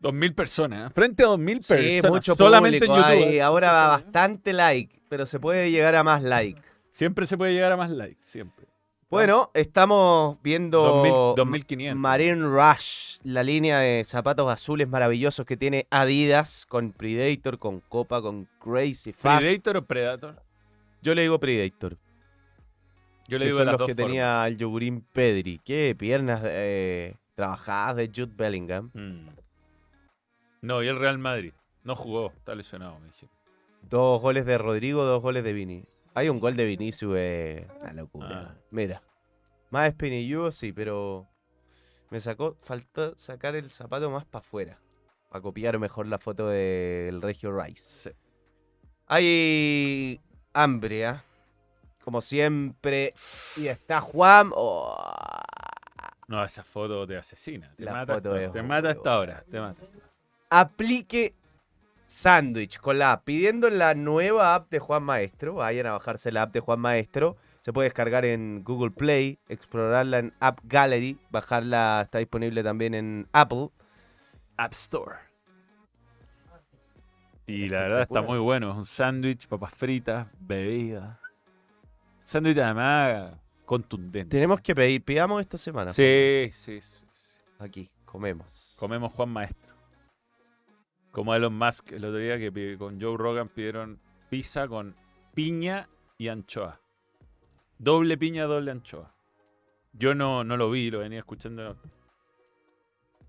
Dos mil personas. ¿eh? Frente a dos mil Sí, personas. mucho solamente público en YouTube. hay. ¿eh? Ahora va bastante like, pero se puede llegar a más like. Siempre se puede llegar a más likes. Siempre. Bueno, estamos viendo 2000, 2500. Marine Rush, la línea de zapatos azules maravillosos que tiene Adidas con Predator, con Copa, con Crazy Fast. ¿Predator o Predator? Yo le digo Predator. Yo le que digo son las los dos que formas. tenía el yogurín Pedri. Qué piernas eh, trabajadas de Jude Bellingham. Mm. No, y el Real Madrid. No jugó, está lesionado, me dijeron. Dos goles de Rodrigo, dos goles de Vini. Hay un gol de Vinicius, eh, una locura. Ah. Mira. Más espinilludo, sí, pero me sacó, faltó sacar el zapato más para afuera. Para copiar mejor la foto del Regio Rice. Sí. Hay hambre, ¿ah? Como siempre. Y está Juan. oh, No, esa foto te asesina. Te La mata, foto hasta, es te mata hasta ahora. Te mata. Aplique sándwich con la app. Pidiendo la nueva app de Juan Maestro. Vayan a bajarse la app de Juan Maestro. Se puede descargar en Google Play, explorarla en App Gallery, bajarla, está disponible también en Apple. App Store. Y la verdad está muy bueno. Es un sándwich, papas fritas, bebida. Sándwich además contundente. Tenemos que pedir, pidamos esta semana. Sí, sí, sí, sí. Aquí, comemos. Comemos Juan Maestro. Como Elon Musk el otro día que con Joe Rogan pidieron pizza con piña y anchoa. Doble piña, doble anchoa. Yo no, no lo vi, lo venía escuchando.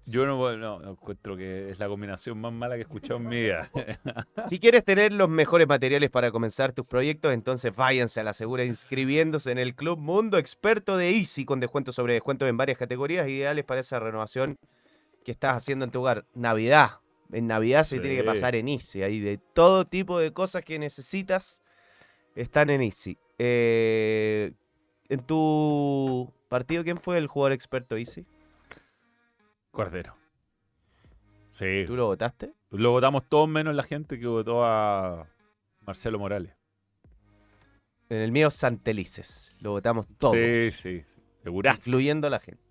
Yo no, no, no encuentro que es la combinación más mala que he escuchado en mi vida. Si quieres tener los mejores materiales para comenzar tus proyectos, entonces váyanse a la segura inscribiéndose en el Club Mundo Experto de Easy con descuentos sobre descuentos en varias categorías ideales para esa renovación que estás haciendo en tu hogar. Navidad. En Navidad se tiene que pasar en Easy. Ahí de todo tipo de cosas que necesitas están en Easy. Eh, en tu partido, ¿quién fue el jugador experto Easy? Cordero. Sí. ¿Tú lo votaste? Lo votamos todos menos la gente que votó a Marcelo Morales. En el mío, Santelices. Lo votamos todos. Sí, sí, sí. Segurazo. Incluyendo a la gente.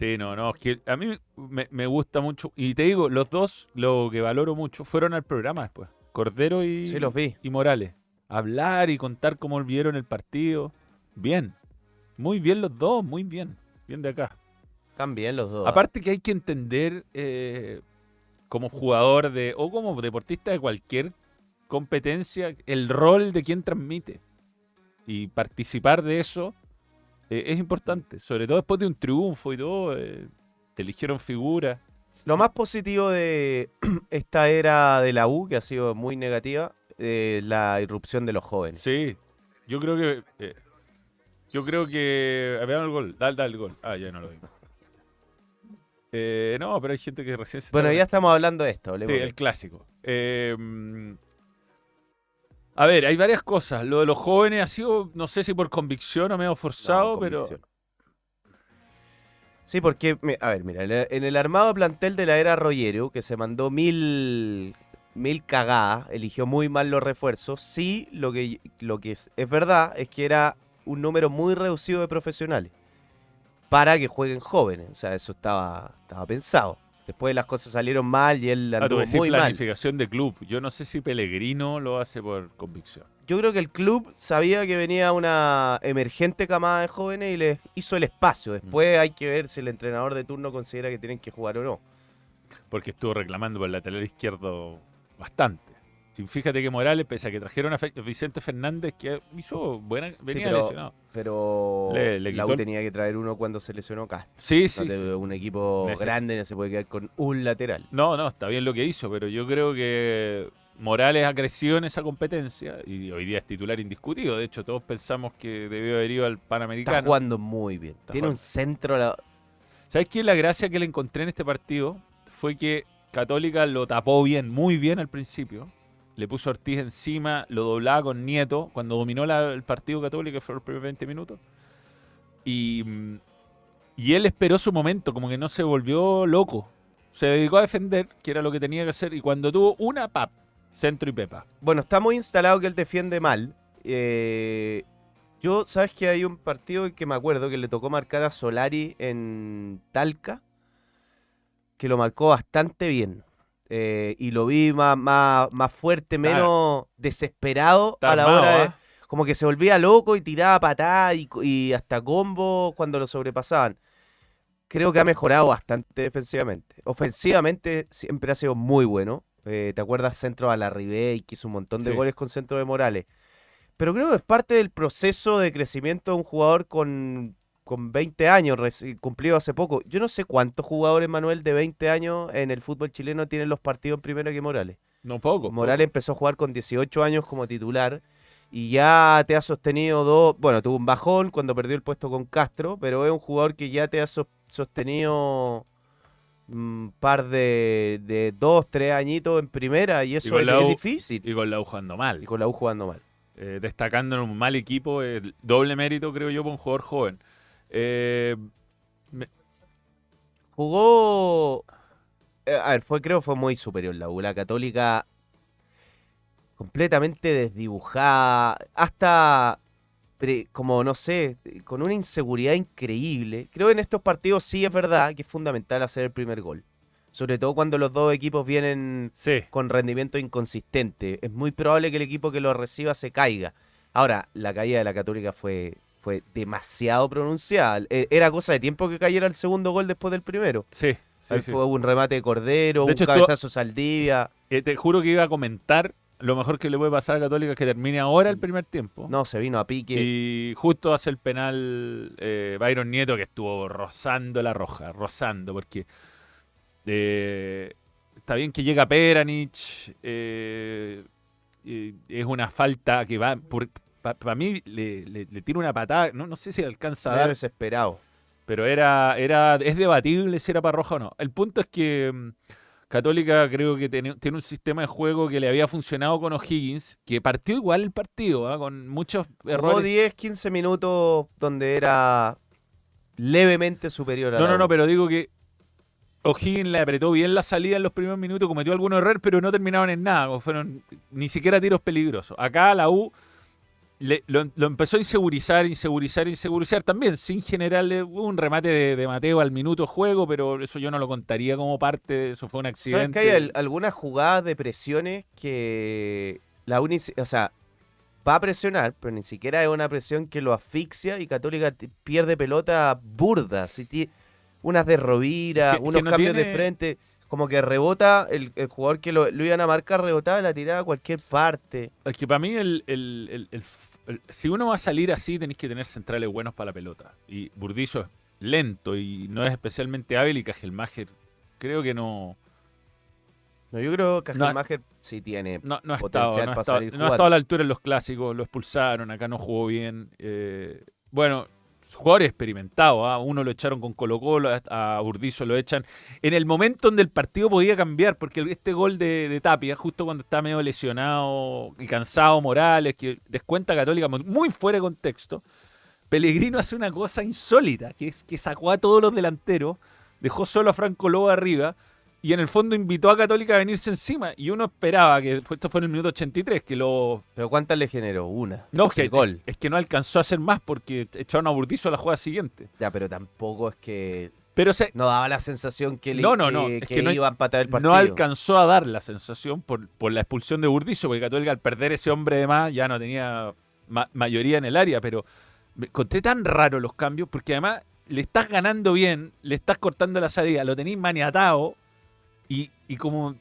Sí, no, no, es que a mí me, me gusta mucho. Y te digo, los dos, lo que valoro mucho, fueron al programa después. Cordero y, Sí, los vi. y Morales. Hablar y contar cómo vieron el partido. Bien. Muy bien los dos, muy bien. Bien de acá. También los dos. Aparte que hay que entender eh, como jugador de o como deportista de cualquier competencia el rol de quien transmite. Y participar de eso eh, es importante. Sobre todo después de un triunfo y todo. eh, te eligieron figura. Lo más positivo de esta era de la U, que ha sido muy negativa, es la irrupción de los jóvenes. Sí. Yo creo que. eh, yo creo que. Vean el gol. Dale, dale el gol. Ah, ya no lo vi. Eh, no, pero hay gente que recién se Bueno, está- ya estamos hablando de esto. Sí, hablemos de el clásico. Eh, mm, a ver, hay varias cosas. Lo de los jóvenes ha sido, no sé si por convicción o medio forzado, No, pero. Sí, porque, a ver, mira, en el- en el armado plantel de la era Rollero, que se mandó mil, mil cagadas, eligió muy mal los refuerzos, sí, lo que, lo que es, es verdad es que era un número muy reducido de profesionales para que jueguen jóvenes, o sea, eso estaba, estaba pensado. Después las cosas salieron mal y él Ah, anduvo decís muy mal. planificación de club. Yo no sé si Pellegrino lo hace por convicción. Yo creo que el club sabía que venía una emergente camada de jóvenes y les hizo el espacio. Después hay que ver si el entrenador de turno considera que tienen que jugar o no. Porque estuvo reclamando por el lateral izquierdo bastante. Y fíjate que Morales, pese a que trajeron a Vicente Fernández, que hizo buena. Venía Sí, pero, lesionado. pero Le- le la quitó U el- tenía que traer uno cuando se lesionó Castro. Sí, sí, No te- sí. Un equipo Neces- grande no se puede quedar con un lateral. No, no, está bien lo que hizo, pero yo creo que Morales ha crecido en esa competencia y hoy día es titular indiscutido. De hecho, todos pensamos que debió haber ido al Panamericano. Está jugando muy bien. Está Tiene un centro. la- ¿Sabes qué? La gracia que le encontré en este partido fue que Católica lo tapó bien, muy bien al principio. Le puso Ortiz encima, lo doblaba con Nieto cuando dominó el partido Católica, que fueron los primeros 20 minutos. Y, mm, y él esperó su momento, como que no se volvió loco. Se dedicó a defender, que era lo que tenía que hacer. Y cuando tuvo una pap, centro y pepa. Bueno, está muy instalado que él defiende mal. Eh, yo, ¿sabes que hay un partido que me acuerdo que le tocó marcar a Solari en Talca? Que lo marcó bastante bien. Eh, y lo vi más, más, más fuerte, menos desesperado a la armado, hora de. ¿ah? Como que se volvía loco y tiraba patadas y, hasta combo cuando lo sobrepasaban. Creo que ha mejorado bastante defensivamente. Ofensivamente siempre ha sido muy bueno. Eh, ¿Te acuerdas centro a la Ribey, que hizo un montón de Sí. goles con centro de Morales? Pero creo que es parte del proceso de crecimiento de un jugador con, con 20 años, cumplido hace poco. Yo no sé cuántos jugadores, Manuel, de 20 años en el fútbol chileno tienen los partidos en primera que Morales. No poco. Morales empezó a jugar con 18 años como titular y ya te ha sostenido dos, bueno, tuvo un bajón cuando perdió el puesto con Castro, pero es un jugador que ya te ha sos- sostenido un par de, de dos, tres añitos en primera y eso es, U- difícil. Y con la U jugando mal. Y con la U jugando mal. Eh, destacando en un mal equipo, el doble mérito, creo yo, para un jugador joven. Eh, me- Jugó. eh, a ver, fue, creo que fue muy superior la U. La Católica completamente desdibujada. Hasta como no sé, con una inseguridad increíble. Creo que en estos partidos sí es verdad que es fundamental hacer el primer gol. Sobre todo cuando los dos equipos vienen Sí. con rendimiento inconsistente. Es muy probable que el equipo que lo reciba se caiga. Ahora, la caída de la Católica fue, fue demasiado pronunciada. E- Era cosa de tiempo que cayera el segundo gol después del primero. Sí, sí, Ahí sí. Fue un remate de Cordero, De un hecho, cabezazo Saldivia. Eh, te juro que iba a comentar lo mejor que le puede pasar a Católica es que termine ahora el primer tiempo. No, se vino a pique. Y justo hace el penal eh, Byron Nieto que estuvo rozando la roja, rozando, porque eh, está bien que llega Peranich, eh, es una falta que va, para mí le, le, le tira una patada, no, no sé si alcanza a dar, desesperado. pero era, era, es debatible si era para roja o no. El punto es que mm, Católica creo que tiene, tiene un sistema de juego que le había funcionado con O'Higgins, que partió igual el partido, ¿ah? con muchos Jugó errores. 10, 15 minutos donde era levemente superior a No, la no, no, pero digo que O'Higgins le apretó bien la salida en los primeros minutos, cometió algunos errores, pero no terminaron en nada, fueron ni siquiera tiros peligrosos. Acá la U le- lo, lo empezó a insegurizar, insegurizar, insegurizar también, sin generarle hubo un remate de, de Mateo al minuto juego, pero eso yo no lo contaría como parte, eso fue un ¿Sabes accidente. que hay al- algunas jugadas de presiones que la Uni, o sea, va a presionar, pero ni siquiera es una presión que lo asfixia y Católica pierde pelota burda, así unas de Rovira, Es que- es que unos no cambios de frente, como que rebota, el, el jugador que lo, lo iban a marcar rebotaba la tiraba a cualquier parte. Es que para mí, el- si uno va a salir así, tenéis que tener centrales buenos para la pelota. Y Burdizo es lento y no es especialmente hábil y Cajelmacher creo que no, No, yo creo que No Cajelmacher sí tiene no, no ha estado, no ha estado- no ha estado a la altura en los clásicos, lo expulsaron, acá no jugó bien. eh, bueno, jugadores experimentados, ¿ah? uno lo echaron con Colo Colo, a Burdizo lo echan. En el momento donde el partido podía cambiar, porque este gol de, de Tapia, justo cuando está medio lesionado y cansado Morales, que descuenta Católica mu- muy fuera de contexto, Pellegrino hace una cosa insólita, que es que sacó a todos los delanteros, dejó solo a Franco Lobo arriba y en el fondo invitó a Católica a venirse encima. Y uno esperaba que esto fue en el minuto 83, que lo. ¿Pero cuántas le generó? Una. No, que, gol. es que no alcanzó a hacer más porque echaron a Burdizo a la jugada siguiente. Ya, pero tampoco es que Pero se, no daba la sensación que, le, No, no, no, que, es que que no- iba a empatar el partido. no alcanzó a dar la sensación por, por la expulsión de Burdizo, porque Católica al perder ese hombre de más ya no tenía ma- mayoría en el área, pero me encontré tan raro los cambios, porque además le estás ganando bien, le estás cortando la salida, lo tenéis maniatado y, y como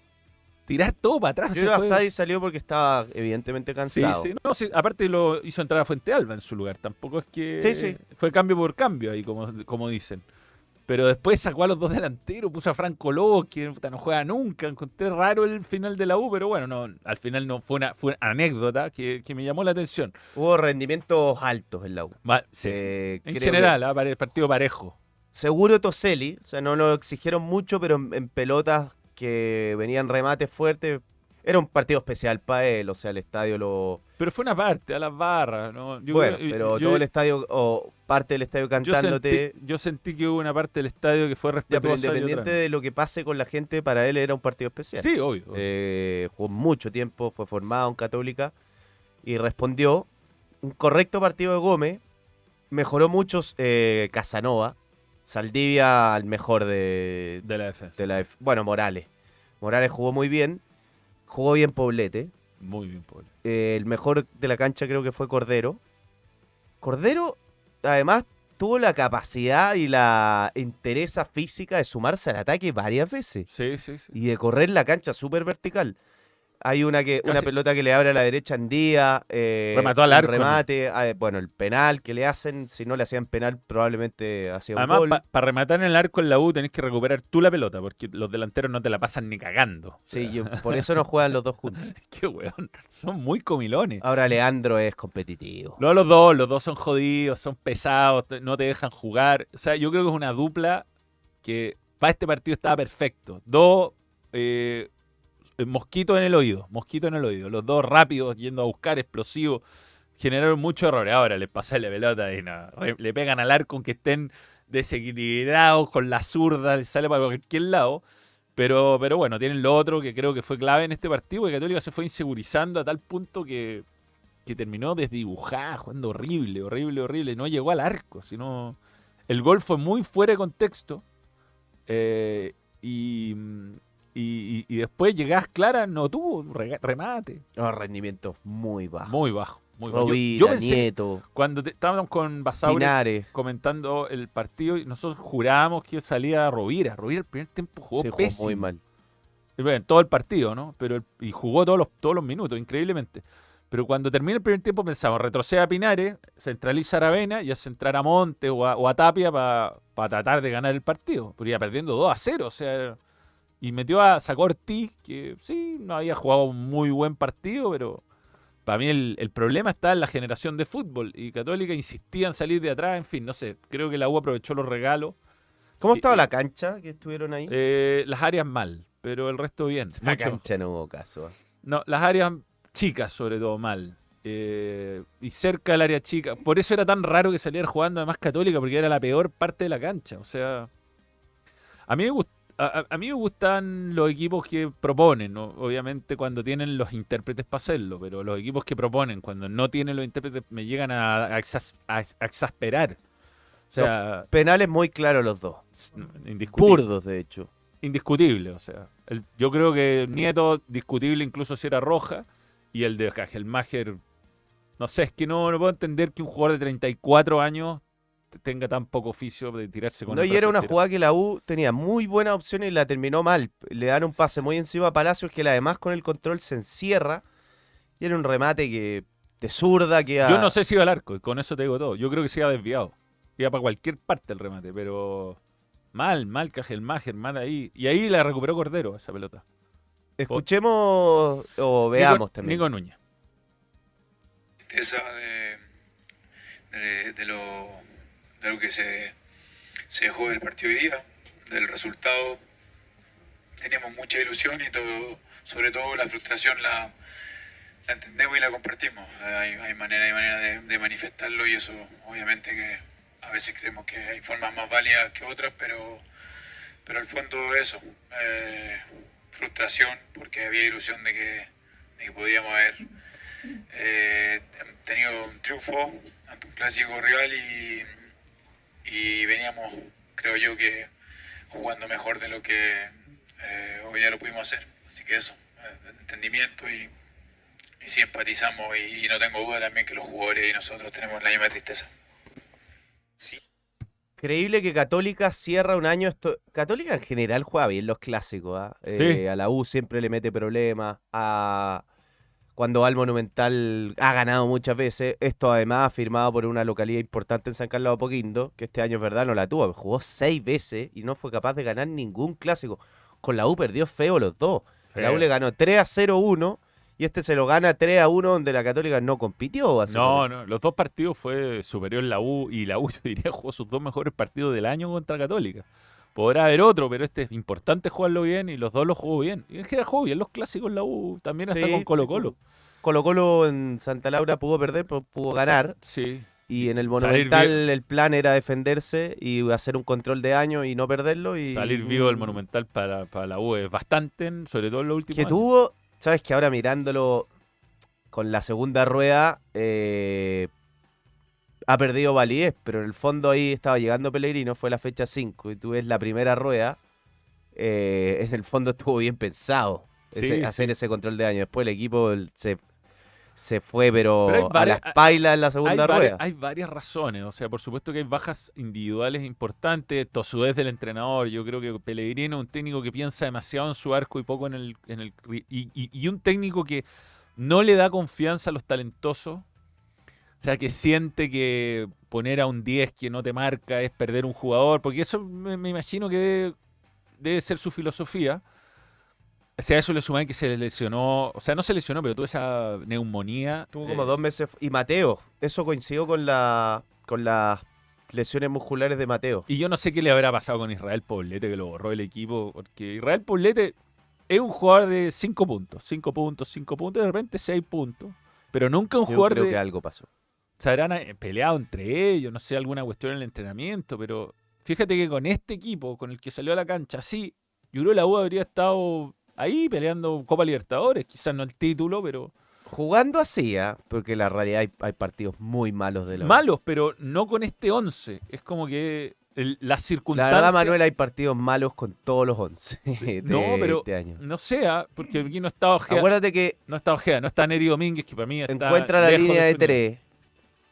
tirar todo para atrás. Yo Asadi salió porque estaba evidentemente Sí, cansado. sí, no, sí, aparte lo hizo entrar a Fuente Alba en su lugar. Tampoco es que Sí, sí. fue cambio por cambio ahí, como, como dicen. Pero después sacó a los dos delanteros, puso a Franco Lobo, que no juega nunca. Encontré raro el final de la U, pero bueno, no, al final no fue una, fue una anécdota que, que me llamó la atención. Hubo rendimientos altos en la U. Sí. Eh, en general, que- ah, partido parejo. seguro Toselli, o sea, no lo exigieron mucho, pero en, en pelotas que venían remates fuertes, era un partido especial para él, o sea, el estadio lo... Pero fue una parte, a las barras. ¿no? Yo bueno, creo- pero yo- todo el estadio, o parte del estadio cantándote... sentí, yo sentí que hubo una parte del estadio que fue Ya, pero respetuosa. otra independiente de lo que pase con la gente, para él era un partido especial. Sí, obvio. obvio. Eh, jugó mucho tiempo, fue formado en Católica y respondió un correcto partido de Gómez. Mejoró muchos eh, Casanova. Saldivia al mejor de, de la defensa. de la sí. Bueno, Morales. Morales jugó muy bien. Jugó bien Poblete. Muy bien, pobre. Eh, el mejor de la cancha creo que fue Cordero. Cordero, además, tuvo la capacidad y la entereza física de sumarse al ataque varias veces Sí, sí, sí. y de correr la cancha súper vertical. Hay una que una pelota que le abre a la derecha en día, eh, Remató al arco, ¿no? remate, ah, bueno, el penal que le hacen, si no le hacían penal probablemente hacía un Además, gol. para rematar en el arco en la U tenés que recuperar tú la pelota, porque los delanteros no te la pasan ni cagando. O Sí, sea, yo- por eso no juegan los dos juntos. Qué weón, son muy comilones. Ahora Leandro es competitivo. No, los dos, los dos son jodidos, son pesados, no te dejan jugar. O sea, yo creo que es una dupla que para este partido estaba perfecto. Dos eh, mosquitos en el oído, mosquitos en el oído. Los dos rápidos, yendo a buscar, explosivos. Generaron muchos errores. Ahora les pasa la pelota y no, le pegan al arco aunque estén desequilibrados con la zurda, les sale para cualquier lado. Pero, pero bueno, tienen lo otro que creo que fue clave en este partido, que Católica se fue insegurizando a tal punto que, que terminó desdibujada, jugando horrible, horrible, horrible. No llegó al arco, sino... El gol fue muy fuera de contexto. eh, y, después llegás clara, no tuvo remate. No, rendimiento muy bajo. Muy bajo. Muy bajo. Yo- Rovira, yo pensé- Nieto, Cuando te- estábamos con Basauri comentando el partido, y nosotros jurábamos que salía Rovira. Rovira el primer tiempo jugó jugó pésimo. muy mal. Y bueno, todo el partido, ¿no? Pero el- y jugó todos los, todos los minutos, increíblemente. Pero cuando termina el primer tiempo pensamos, retrocede a Pinares, centraliza a Aravena y hace entrar a Monte o a, o a Tapia para tratar de ganar el partido. Pero iba perdiendo 2 a 0, o sea... Y metió a, sacó a Ortiz, que sí, no había jugado un muy buen partido, pero para mí el, el problema está en la generación de fútbol. Y Católica insistía en salir de atrás, en fin, no sé. Creo que la U aprovechó los regalos. ¿Cómo estaba la cancha que estuvieron ahí? Eh, las áreas mal, pero el resto bien. la mucho- cancha no hubo caso. ¿eh? no, las áreas chicas, sobre todo, mal. Eh, y cerca del área chica. Por eso era tan raro que saliera jugando además Católica, porque era la peor parte de la cancha. O sea, a mí me, gust- a, a- mí me gustan los equipos que proponen, ¿no? obviamente cuando tienen los intérpretes para hacerlo, pero los equipos que proponen, cuando no tienen los intérpretes, me llegan a, a exas- a- a exasperar. O sea, Penales muy claros los dos. indiscutible. Burdos, de hecho. indiscutible. O sea, el- yo creo que Nieto, discutible incluso si era roja, y el de Kajelmacher, no sé, es que no, no puedo entender que un jugador de 34 años tenga tan poco oficio de tirarse con No, el y era una jugada que la U tenía muy buenas opciones y la terminó mal. Le dan un pase muy encima a Palacios que además con el control se encierra. Y era un remate que de zurda que Yo no sé si iba al arco, y con eso te digo todo. Yo creo que se iba desviado. Iba para cualquier parte el remate, pero mal, mal Kajelmacher, mal ahí. Y ahí la recuperó Cordero esa pelota. Escuchemos o veamos Nico, también. Nico Núñez. tristeza de, de, de lo, de lo que se, se dejó del partido hoy día, del resultado. Teníamos mucha ilusión y todo, sobre todo la frustración la, entendemos y la compartimos. Hay, hay manera y manera de, manifestarlo y eso obviamente que a veces creemos que hay formas más válidas que otras, pero, pero al fondo eso, eh, frustración porque había ilusión de que, de podíamos haber eh, tenido un triunfo ante un clásico rival y, y veníamos, creo yo, que jugando mejor de lo que eh, hoy día lo pudimos hacer. Así que eso, eh, entendimiento y, y sí empatizamos y, y no tengo duda también que los jugadores y nosotros tenemos la misma tristeza. Increíble que Católica cierra un año. Esto... Católica en general juega bien los clásicos. ¿ah? Eh, a la U siempre le mete problemas. A... Cuando al Monumental ha ganado muchas veces. Esto además firmado por una localidad importante en San Carlos de Apoquindo, que este año es verdad no la tuvo. Jugó seis veces y no fue capaz de ganar ningún clásico. Con la U perdió feo los dos. La U le ganó 3 a 0 1 y este se lo gana 3 a 1 donde la Católica no compitió. No, no, los dos partidos fue superior la U y la U, yo diría, jugó sus dos mejores partidos del año contra Católica. Podrá haber otro, pero este es importante jugarlo bien y los dos lo jugó bien. Y en general jugó bien los clásicos la U, también hasta Sí, con Colo sí, Colo. Colo Colo en Santa Laura pudo perder, pero pudo ganar. Sí. Y en el Monumental el plan era defenderse y hacer un control de año y no perderlo. Y, Salir vivo del Monumental para, para la U es bastante, sobre todo en los últimos Que años. tuvo, sabes que ahora mirándolo con la segunda rueda, eh, ha perdido validez, pero en el fondo ahí estaba llegando Pellegrino, fue la fecha 5 y tú ves la primera rueda, eh, en el fondo estuvo bien pensado ese- Sí, hacer sí. ese control de año. Después el equipo se, se fue, pero, a las pailas en la segunda hay rueda. varias, hay varias razones, o sea, por supuesto que hay bajas individuales importantes, tosudez del entrenador, yo creo que Pellegrino es un técnico que piensa demasiado en su arco y poco en el... En el y- y un técnico que no le da confianza a los talentosos, o sea, que siente que poner a un 10 que no te marca es perder un jugador, porque eso me, me imagino que debe, debe ser su filosofía. O sea, eso le suman que se lesionó, o sea, no se lesionó, pero tuvo esa neumonía. Tuvo como eh, dos meses. Y Mateo, eso coincidió con la con las lesiones musculares de Mateo. Y yo no sé qué le habrá pasado con Israel Poblete, que lo borró el equipo, porque Israel Poblete es un jugador de 5 puntos, 5 puntos, 5 puntos, de repente 6 puntos. Pero nunca un Yo jugador creo de... que algo pasó. Se habrán eh, peleado entre ellos, no sé, alguna cuestión en el entrenamiento, pero fíjate que con este equipo, con el que salió a la cancha, sí, yo creo que la U habría estado ahí peleando Copa Libertadores, quizás no el título, pero... Jugando así, ¿ah? porque la realidad hay, hay partidos muy malos de la U. Malos, pero no con este 11. Es como que el- las La circunstancias. verdad, Manuel, hay partidos malos con todos los 11 de no, pero este año. no sea, porque aquí no está Ojeda. Acuérdate que No está Ojeda, no está Neri Domínguez, que para mí está encuentra la línea de tres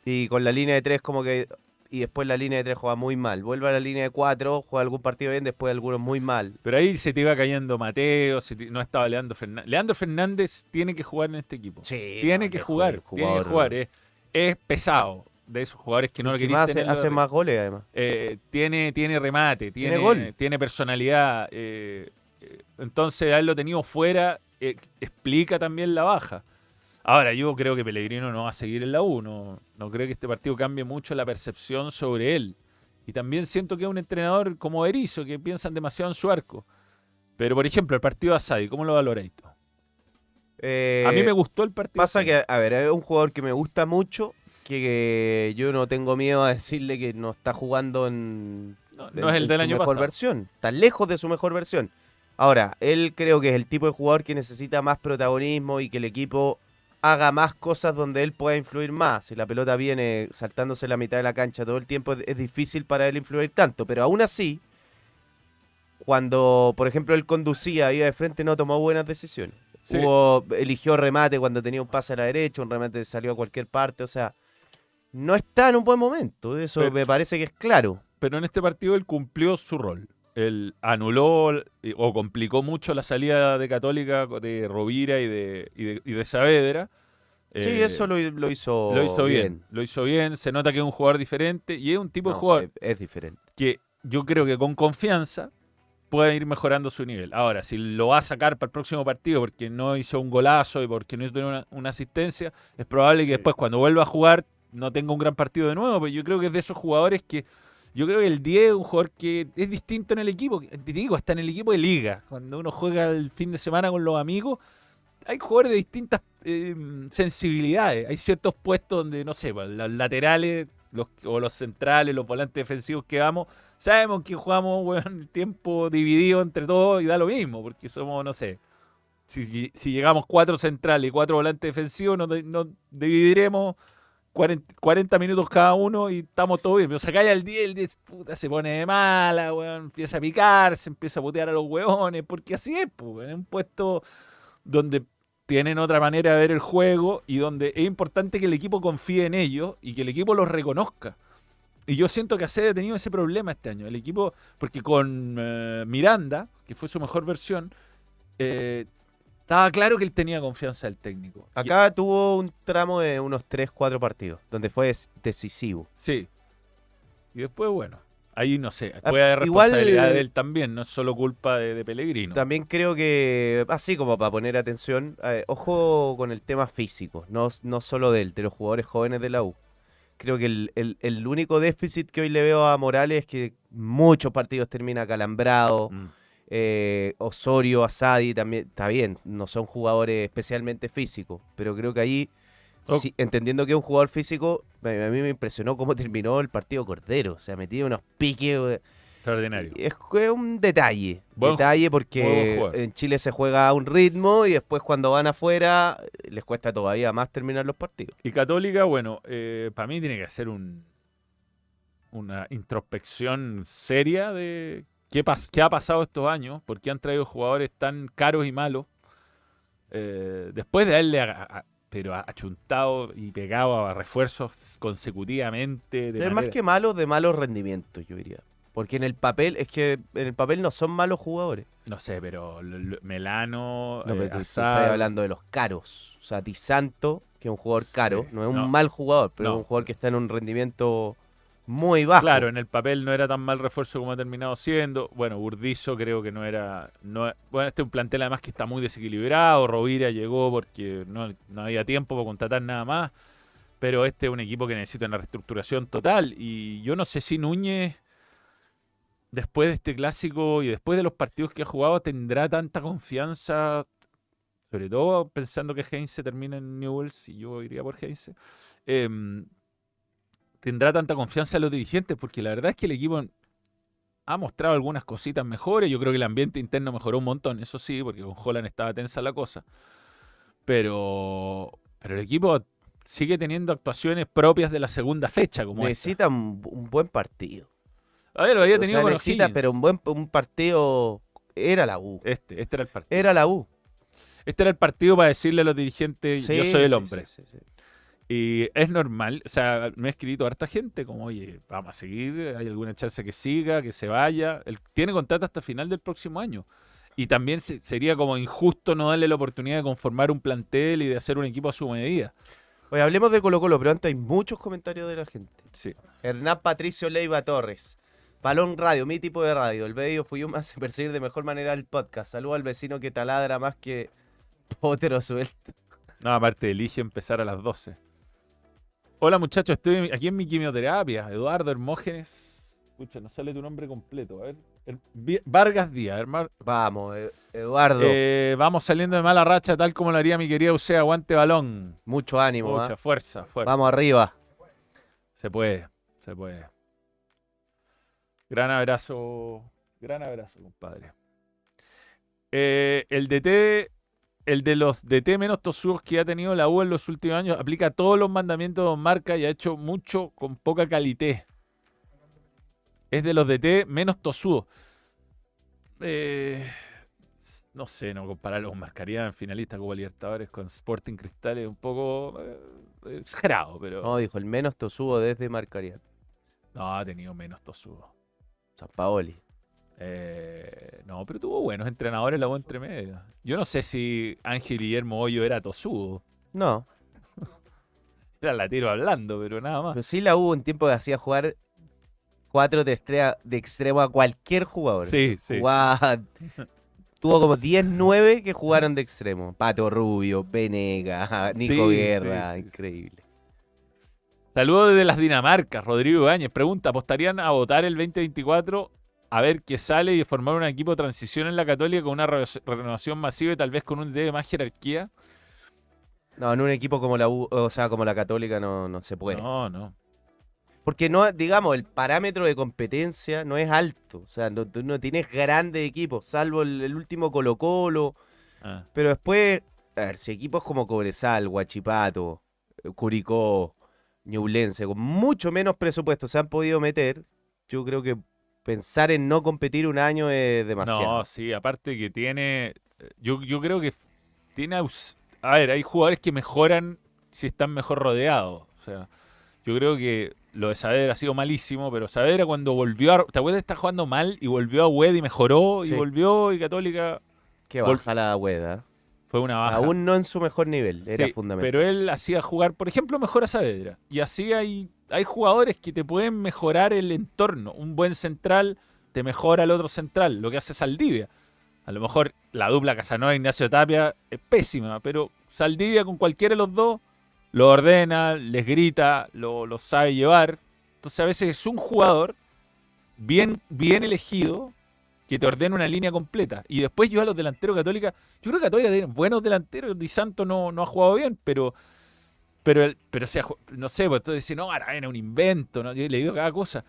y con la línea de tres como que y después la línea de tres juega muy mal. Vuelve a la línea de cuatro, juega algún partido bien, después algunos muy mal. Pero ahí se te iba cayendo Mateo, se te- no estaba Leandro Fernández. Leandro Fernández tiene que jugar en este equipo. tiene que jugar, tiene que jugador- jugar. Es, es pesado de esos jugadores que no lo Que querían hace, hace más goles además. Eh, tiene, tiene remate, tiene, gol. tiene personalidad. eh, eh, entonces, haberlo tenido fuera eh, explica también la baja. Ahora, yo creo que Pellegrino no va a seguir en la U. No, no creo que este partido cambie mucho la percepción sobre él. Y también siento que es un entrenador como Erizo, que piensan demasiado en su arco. Pero, por ejemplo, el partido de Asadi, ¿cómo lo valoráis tú? a mí me gustó el partido. Eh, Pasa que, a ver, es un jugador que me gusta mucho, que yo no tengo miedo a decirle que no está jugando en, No, en- no es el en del su año mejor pasado. versión. Está lejos de su mejor versión. Ahora, él creo que es el tipo de jugador que necesita más protagonismo y que el equipo haga más cosas donde él pueda influir más. Si la pelota viene saltándose la mitad de la cancha todo el tiempo, es, difícil para él influir tanto. Pero aún así, cuando, por ejemplo, él conducía, iba de frente, no tomó buenas decisiones. Sí. Hubo, eligió remate cuando tenía un pase a la derecha, un remate salió a cualquier parte, o sea, no está en un buen momento, eso Pero- me parece que es claro. Pero en este partido él cumplió su rol. Él anuló eh, o complicó mucho la salida de Católica de Rovira y de, y de, y de Saavedra. Sí, Eh, eso lo, lo hizo, Lo hizo bien. Lo hizo bien. Se nota que es un jugador diferente y es un tipo de jugador es diferente. que yo creo que con confianza puede ir mejorando su nivel. Ahora, si lo va a sacar para el próximo partido porque no hizo un golazo y porque no hizo una, una asistencia, es probable que después cuando vuelva a jugar no tenga un gran partido de nuevo. Pero yo creo que es de esos jugadores que. Yo creo que el 10 es un jugador que es distinto en el equipo. Te digo, hasta en el equipo de liga. Cuando uno juega el fin de semana con los amigos, hay jugadores de distintas eh, sensibilidades. Hay ciertos puestos donde, no sé, pues, los laterales los, o los centrales, los volantes defensivos que vamos, sabemos que jugamos el tiempo dividido entre todos y da lo mismo, porque somos, no sé, si, si llegamos cuatro centrales y cuatro volantes defensivos, nos, nos dividiremos 40, 40 minutos cada uno y estamos todos bien. Pero sacáis al 10, el 10 puta, se pone de mala, weón, empieza a picar, se empieza a putear a los hueones, porque así es, pues, en un puesto donde tienen otra manera de ver el juego y donde es importante que el equipo confíe en ellos y que el equipo los reconozca. Y yo siento que Acede ha tenido ese problema este año. El equipo, porque con eh, Miranda, que fue su mejor versión, eh, estaba claro que él tenía confianza del técnico. Acá tuvo un tramo de unos 3, 4 partidos, donde fue decisivo. sí. Y después, bueno, ahí no sé, Ah, puede haber igual- responsabilidad de él también, no es solo culpa de, de Pellegrino. También creo que, así como para poner atención, eh, ojo con el tema físico, no, no solo de él, de los jugadores jóvenes de la U. Creo que el, el- el único déficit que hoy le veo a Morales es que muchos partidos termina calambrado. Mm. Eh, Osorio, Asadi también, está bien, no son jugadores especialmente físicos, pero creo que ahí, sí, entendiendo que es un jugador físico, a mí me impresionó cómo terminó el partido Cordero, o sea, metía unos piques. eh, Extraordinario. es que un detalle. Buen- detalle porque en Chile se juega a un ritmo y después cuando van afuera les cuesta todavía más terminar los partidos. Y Católica, bueno, eh, para mí tiene que hacer un, una introspección seria de qué, pas- qué ha pasado estos años, por qué han traído jugadores tan caros y malos. Eh, después de haberle a- a- pero achuntado y pegado a refuerzos consecutivamente. De es más que malos de malos rendimientos, yo diría. Porque en el papel, es que en el papel no son malos jugadores. No sé, pero Melano, No, eh, pero tú- tú Azar- estás hablando de los caros. O sea, Di Santo, que es un jugador caro, no es un no. mal jugador, pero No. es un jugador que está en un rendimiento muy bajo. Claro, en el papel no era tan mal refuerzo como ha terminado siendo. Bueno, Burdizo creo que no era. No, bueno, este es un plantel además que está muy desequilibrado. Rovira llegó porque no, no había tiempo para contratar nada más. Pero este es un equipo que necesita una reestructuración total. Y yo no sé si Núñez, después de este clásico y después de los partidos que ha jugado, tendrá tanta confianza. Sobre todo pensando que Heinze termina en Newells y yo iría por Heinze. em, tendrá tanta confianza en los dirigentes, porque la verdad es que el equipo ha mostrado algunas cositas mejores. Yo creo que el ambiente interno mejoró un montón, eso sí, porque con Holland estaba tensa la cosa. Pero, pero el equipo sigue teniendo actuaciones propias de la segunda fecha, como esta. Necesita un, un buen partido. A ver, lo había O tenido sea, con necesita, pero un buen un partido era la U. Este, este era el partido. Era la U. Este era el partido para decirle a los dirigentes, yo Sí, soy el hombre. sí, sí, sí. Y es normal, o sea, me ha escrito harta gente como, oye, vamos a seguir, hay alguna chance que siga, que se vaya. Él tiene contrato hasta final del próximo año. Y también se- sería como injusto no darle la oportunidad de conformar un plantel y de hacer un equipo a su medida. Oye, hablemos de Colo Colo, pero antes hay muchos comentarios de la gente. Sí. Hernán Patricio Leiva Torres. Balón Radio, mi tipo de radio. El medio Fuyuma hace percibir de mejor manera el podcast. Saludo al vecino que taladra más que potero suelto. No, aparte elige empezar a las 12. Hola muchachos, estoy aquí en mi quimioterapia. Eduardo Hermógenes. Escucha, no sale tu nombre completo. A ver. Vargas Díaz, hermano. Vamos, eh, Eduardo. Eh, vamos saliendo de mala racha, tal como lo haría mi querida Usea. Aguante balón. Mucho ánimo. Mucha ¿ah? fuerza, fuerza. Vamos arriba. Se puede, se puede. Gran abrazo, gran abrazo, compadre. Eh, el DT, el de los DT menos tosudos que ha tenido la U en los últimos años, aplica todos los mandamientos de Marca y ha hecho mucho con poca calité. Es de los DT menos tosudos. Eh, no sé, no compararlo con Marcaría en finalista Copa Libertadores con Sporting Cristal es un poco eh, exagerado, pero... No, dijo, el menos tosudo desde Marcaría. No, ha tenido menos tosudo. San Paoli. Eh, no, pero tuvo buenos entrenadores la U entre medio. Yo no sé si Ángel Guillermo Hoyo era tosudo. No. Era latero hablando, pero nada más. Pero sí la hubo un tiempo que hacía jugar 4 de, extremo a cualquier jugador. Sí, sí. Jugaba- Tuvo como 10-9 que jugaron de extremo. Pato Rubio, Penega, Nico Sí, Guerra. sí, sí, sí. increíble. Saludos desde las Dinamarcas. Rodrigo Ibáñez pregunta: ¿apostarían a votar el 2024 a ver qué sale y formar un equipo de transición en la Católica con una re- renovación masiva y tal vez con un D de más jerarquía? No, en un equipo como la U, o sea, como la Católica no, no se puede. No, no. Porque no, digamos, el parámetro de competencia no es alto. O sea, no, tú no tienes grandes equipos, salvo el, el último Colo Colo. Ah. Pero después, a ver, si equipos como Cobresal, Huachipato, eh, Curicó, Ñublense, con mucho menos presupuesto se han podido meter, yo creo que pensar en no competir un año es demasiado. No, sí, aparte que tiene. Yo, yo creo que tiene. A ver, hay jugadores que mejoran si están mejor rodeados. O sea, yo creo que lo de Saavedra ha sido malísimo, pero Saavedra cuando volvió a. ¿Te acuerdas? Está jugando mal y volvió a Wed y mejoró y Sí. volvió y Católica. Qué vol- baja la hueda. Fue una baja. Aún no en su mejor nivel, era fundamental. Pero él hacía jugar, por ejemplo, mejor a Saavedra. Y así hay, hay jugadores que te pueden mejorar el entorno. Un buen central te mejora el otro central, lo que hace Saldivia. A lo mejor la dupla Casanova Ignacio Tapia es pésima, pero Saldivia con cualquiera de los dos lo ordena, les grita, lo, lo sabe llevar. Entonces a veces es un jugador bien, bien elegido que te ordena una línea completa. Y después yo a los delanteros católicas, yo creo que Católica tiene buenos delanteros, Di Santo no, no ha jugado bien, pero pero el- pero se ha ju- no sé, pues entonces no, Aravena un invento, ¿no? yo le digo cada cosa.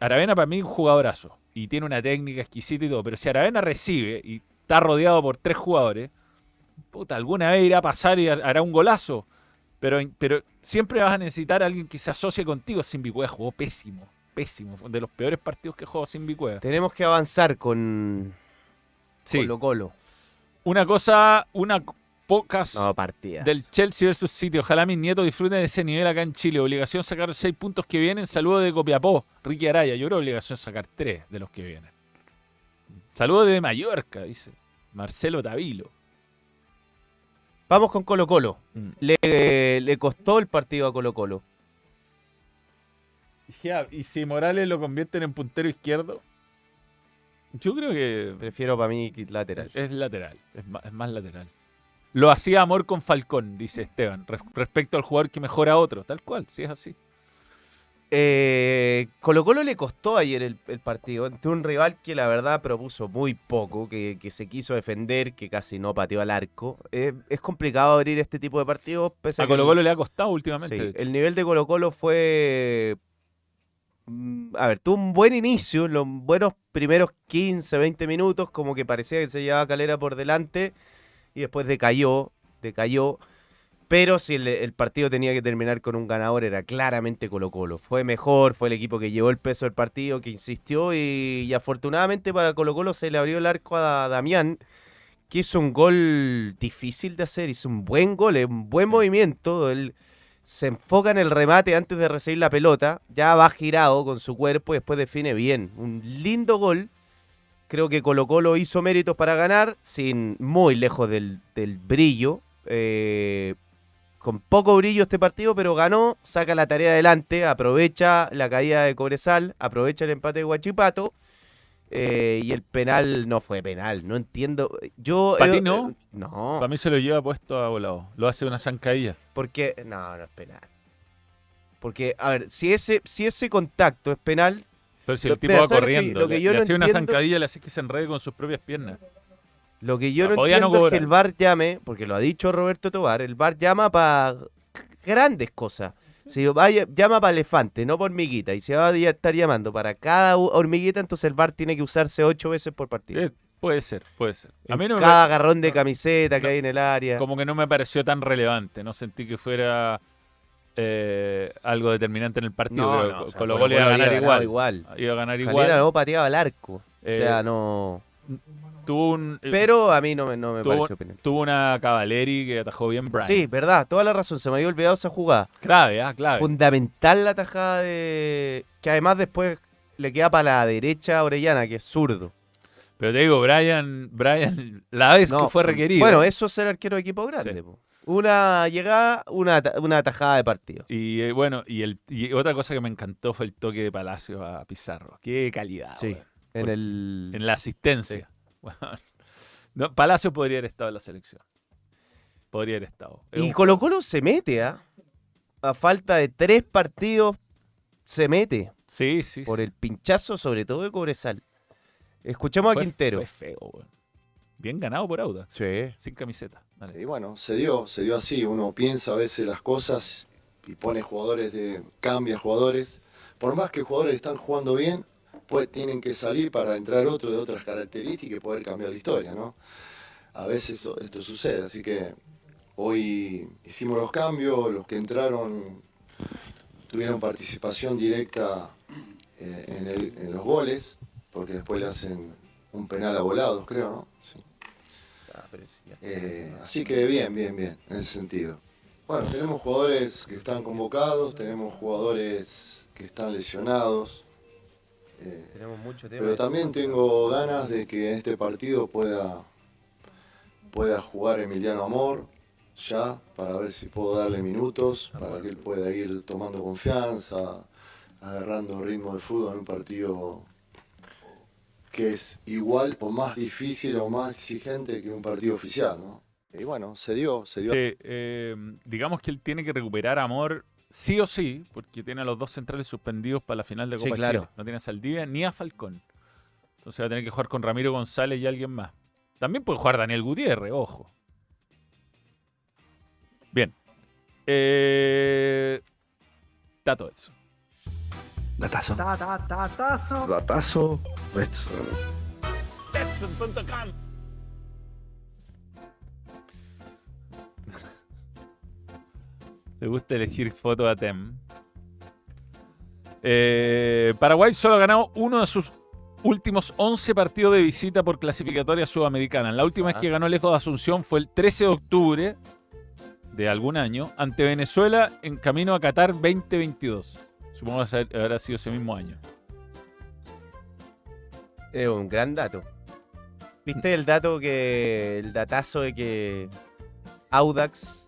Aravena para mí es un jugadorazo y tiene una técnica exquisita y todo, pero si Aravena recibe y está rodeado por tres jugadores, puta, alguna vez irá a pasar y ha- hará un golazo. Pero, pero siempre vas a necesitar a alguien que se asocie contigo. Simbi Cueva jugó pésimo, pésimo. Fue de los peores partidos que jugó Simbi Cueva. Tenemos que avanzar con Sí. Colo Colo. Una cosa, una pocas No, partidas. del Chelsea versus City. Ojalá mis nietos disfruten de ese nivel acá en Chile. Obligación sacar seis puntos que vienen. Saludos de Copiapó, Ricky Araya. Yo creo obligación sacar tres de los que vienen. Saludos de Mallorca, dice Marcelo Tavilo. Vamos con Colo Colo. Mm. Le, le costó el partido a Colo Colo. Y si Morales lo convierten en puntero izquierdo, yo creo que Prefiero para mí lateral. es lateral, es más, es más lateral. Lo hacía amor con Falcón, dice Esteban, res- respecto al jugador que mejora a otro, tal cual, si es así. Eh, Colo Colo le costó ayer el, el partido ante un rival que la verdad propuso muy poco, que, que se quiso defender, que casi no pateó al arco. Eh, es complicado abrir este tipo de partidos. Pese A que Colo Colo le ha costado últimamente. Sí, el nivel de Colo Colo fue... mm, A ver, tuvo un buen inicio, los buenos primeros 15, 20 minutos, como que parecía que se llevaba Calera por delante, y después decayó, decayó. Pero si el, el partido tenía que terminar con un ganador, era claramente Colo Colo. Fue mejor, fue el equipo que llevó el peso del partido, que insistió y, y afortunadamente para Colo Colo se le abrió el arco a Damián, que hizo un gol difícil de hacer, hizo un buen gol, eh, un buen movimiento. Se enfoca en el remate antes de recibir la pelota, ya va girado con su cuerpo y después define bien. Un lindo gol. Creo que Colo Colo hizo méritos para ganar, sin muy lejos del, del brillo. eh, con poco brillo este partido, pero ganó, saca la tarea adelante, aprovecha la caída de Cobresal, aprovecha el empate de Guachipato. Eh, y el penal no fue penal, no entiendo. Yo. ¿Para eh, ti no? eh, no. Para mí se lo lleva puesto a volado. Lo hace una zancadilla. Porque. No, no es penal. Porque, a ver, si ese, si ese contacto es penal. Pero si lo- el tipo va ¿sabes lo que- corriendo, lo que yo le no hace una entiendo- zancadilla, le hace que se enrede con sus propias piernas. Lo que yo no entiendo es que el VAR llame, porque lo ha dicho Roberto Tobar, el VAR llama para grandes cosas. Si vaya, llama para elefante, no por hormiguita. Y si va a estar llamando para cada hormiguita, entonces el VAR tiene que usarse ocho veces por partido. Eh, puede ser, puede ser. A mí no me cada agarrón de camiseta que hay en el área. como que no me pareció tan relevante. No sentí que fuera eh, algo determinante en el partido. No, pero no, Co- o sea, Colo Colo Colo iba a ganar igual. Iba a ganar Calera igual. no pateaba al arco. o Eh, sea, no. Tuvo un, eh, Pero a mí no me, no me tuvo, pareció penal. tuvo una Cavaleri que atajó bien Brian. Sí, verdad, toda la razón. Se me había olvidado esa jugada. Clave, ah, clave. Fundamental la tajada de. Que además después le queda para la derecha a Orellana, que es zurdo. Pero te digo, Brian, Brian la vez No, que fue requerido. Bueno, eso es ser arquero de equipo grande. Sí. po. Una llegada, una, una tajada de partido. Y eh, bueno, y, el, y otra cosa que me encantó fue el toque de Palacio a Pizarro. Qué calidad. Sí, en Porque- el- En la asistencia. No, Palacio podría haber estado en la selección. Podría haber estado. Es Y un- Colo Colo se mete, ¿ah? A falta de tres partidos, se mete. Sí, sí. Por sí. el pinchazo, sobre todo de Cobresal. Escuchemos a Quintero. Fue feo. Bien ganado por Audax. Sí. Sin camiseta. Dale. Y bueno, se dio, se dio así. Uno piensa a veces las cosas y pone jugadores de. cambia jugadores. Por más que jugadores están jugando bien, pues tienen que salir para entrar otro de otras características y poder cambiar la historia, ¿no? A veces esto, esto sucede, así que hoy hicimos los cambios, los que entraron tuvieron participación directa eh, en, el- en los goles, porque después le hacen un penal a volados, creo, ¿no? Sí. Eh, así que bien, bien, bien, en ese sentido. Bueno, tenemos jugadores que están convocados, tenemos jugadores que están lesionados. Eh, Tenemos mucho tema pero de- también tengo ganas de que en este partido pueda, pueda jugar Emiliano Amor ya, para ver si puedo darle minutos, para que él pueda ir tomando confianza, agarrando ritmo de fútbol en un partido que es igual o más difícil o más exigente que un partido oficial, ¿no? Y bueno, se dio, se dio. Sí, eh, digamos que él tiene que recuperar Amor sí o sí, porque tiene a los dos centrales suspendidos para la final de Sí, Copa claro. Chile. No tiene a Saldivia ni a Falcón. Entonces va a tener que jugar con Ramiro González y alguien más. También puede jugar Daniel Gutiérrez, ojo. Bien. Eh, Tato Edson. Datazo. Datazo. Datazo. Betson. Le gusta elegir foto a Tem. Eh, Paraguay solo ha ganado uno de sus últimos 11 partidos de visita por clasificatoria sudamericana. La última vez que ganó lejos de Asunción fue el 13 de octubre de algún año ante Venezuela en camino a Qatar 2022. Supongo que habrá sido ese mismo año. Es un gran dato. ¿Viste el dato que. el datazo de que Audax.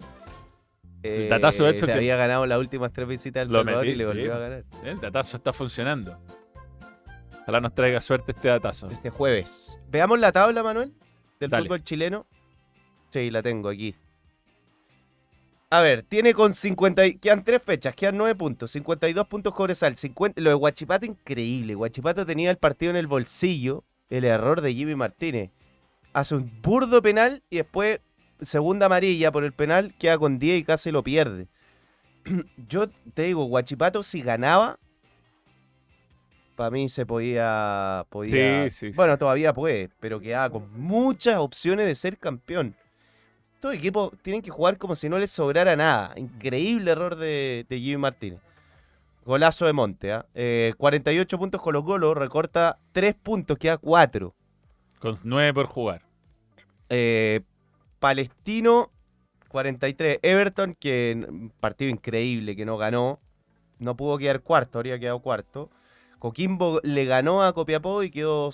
Eh, datazo de le que- había ganado las últimas tres visitas al Salvador metí, y le sí. volvió a ganar. El datazo está funcionando. Ojalá nos traiga suerte este datazo. Este jueves. Veamos la tabla, Manuel, del Dale. fútbol chileno. Sí, la tengo aquí. A ver, tiene con 50. y- Quedan tres fechas, quedan nueve puntos. 52 puntos Cobresal. 50, lo de Guachipato, increíble. Guachipato tenía el partido en el bolsillo. El error de Jimmy Martínez. Hace un burdo penal y después, segunda amarilla por el penal, queda con 10 y casi lo pierde. Yo te digo, Guachipato, si ganaba, para mí se podía. podía Sí, sí, sí. bueno, todavía puede, pero quedaba con muchas opciones de ser campeón. Estos equipos tienen que jugar como si no les sobrara nada. Increíble error de, de Jimmy Martínez. Golazo de Monte. ¿ah? Eh, 48 puntos Colo Colo, recorta 3 puntos, queda 4. Con 9 por jugar. Eh, Palestino, 43. Everton, que un partido increíble que no ganó. No pudo quedar cuarto, habría quedado cuarto. Coquimbo le ganó a Copiapó y quedó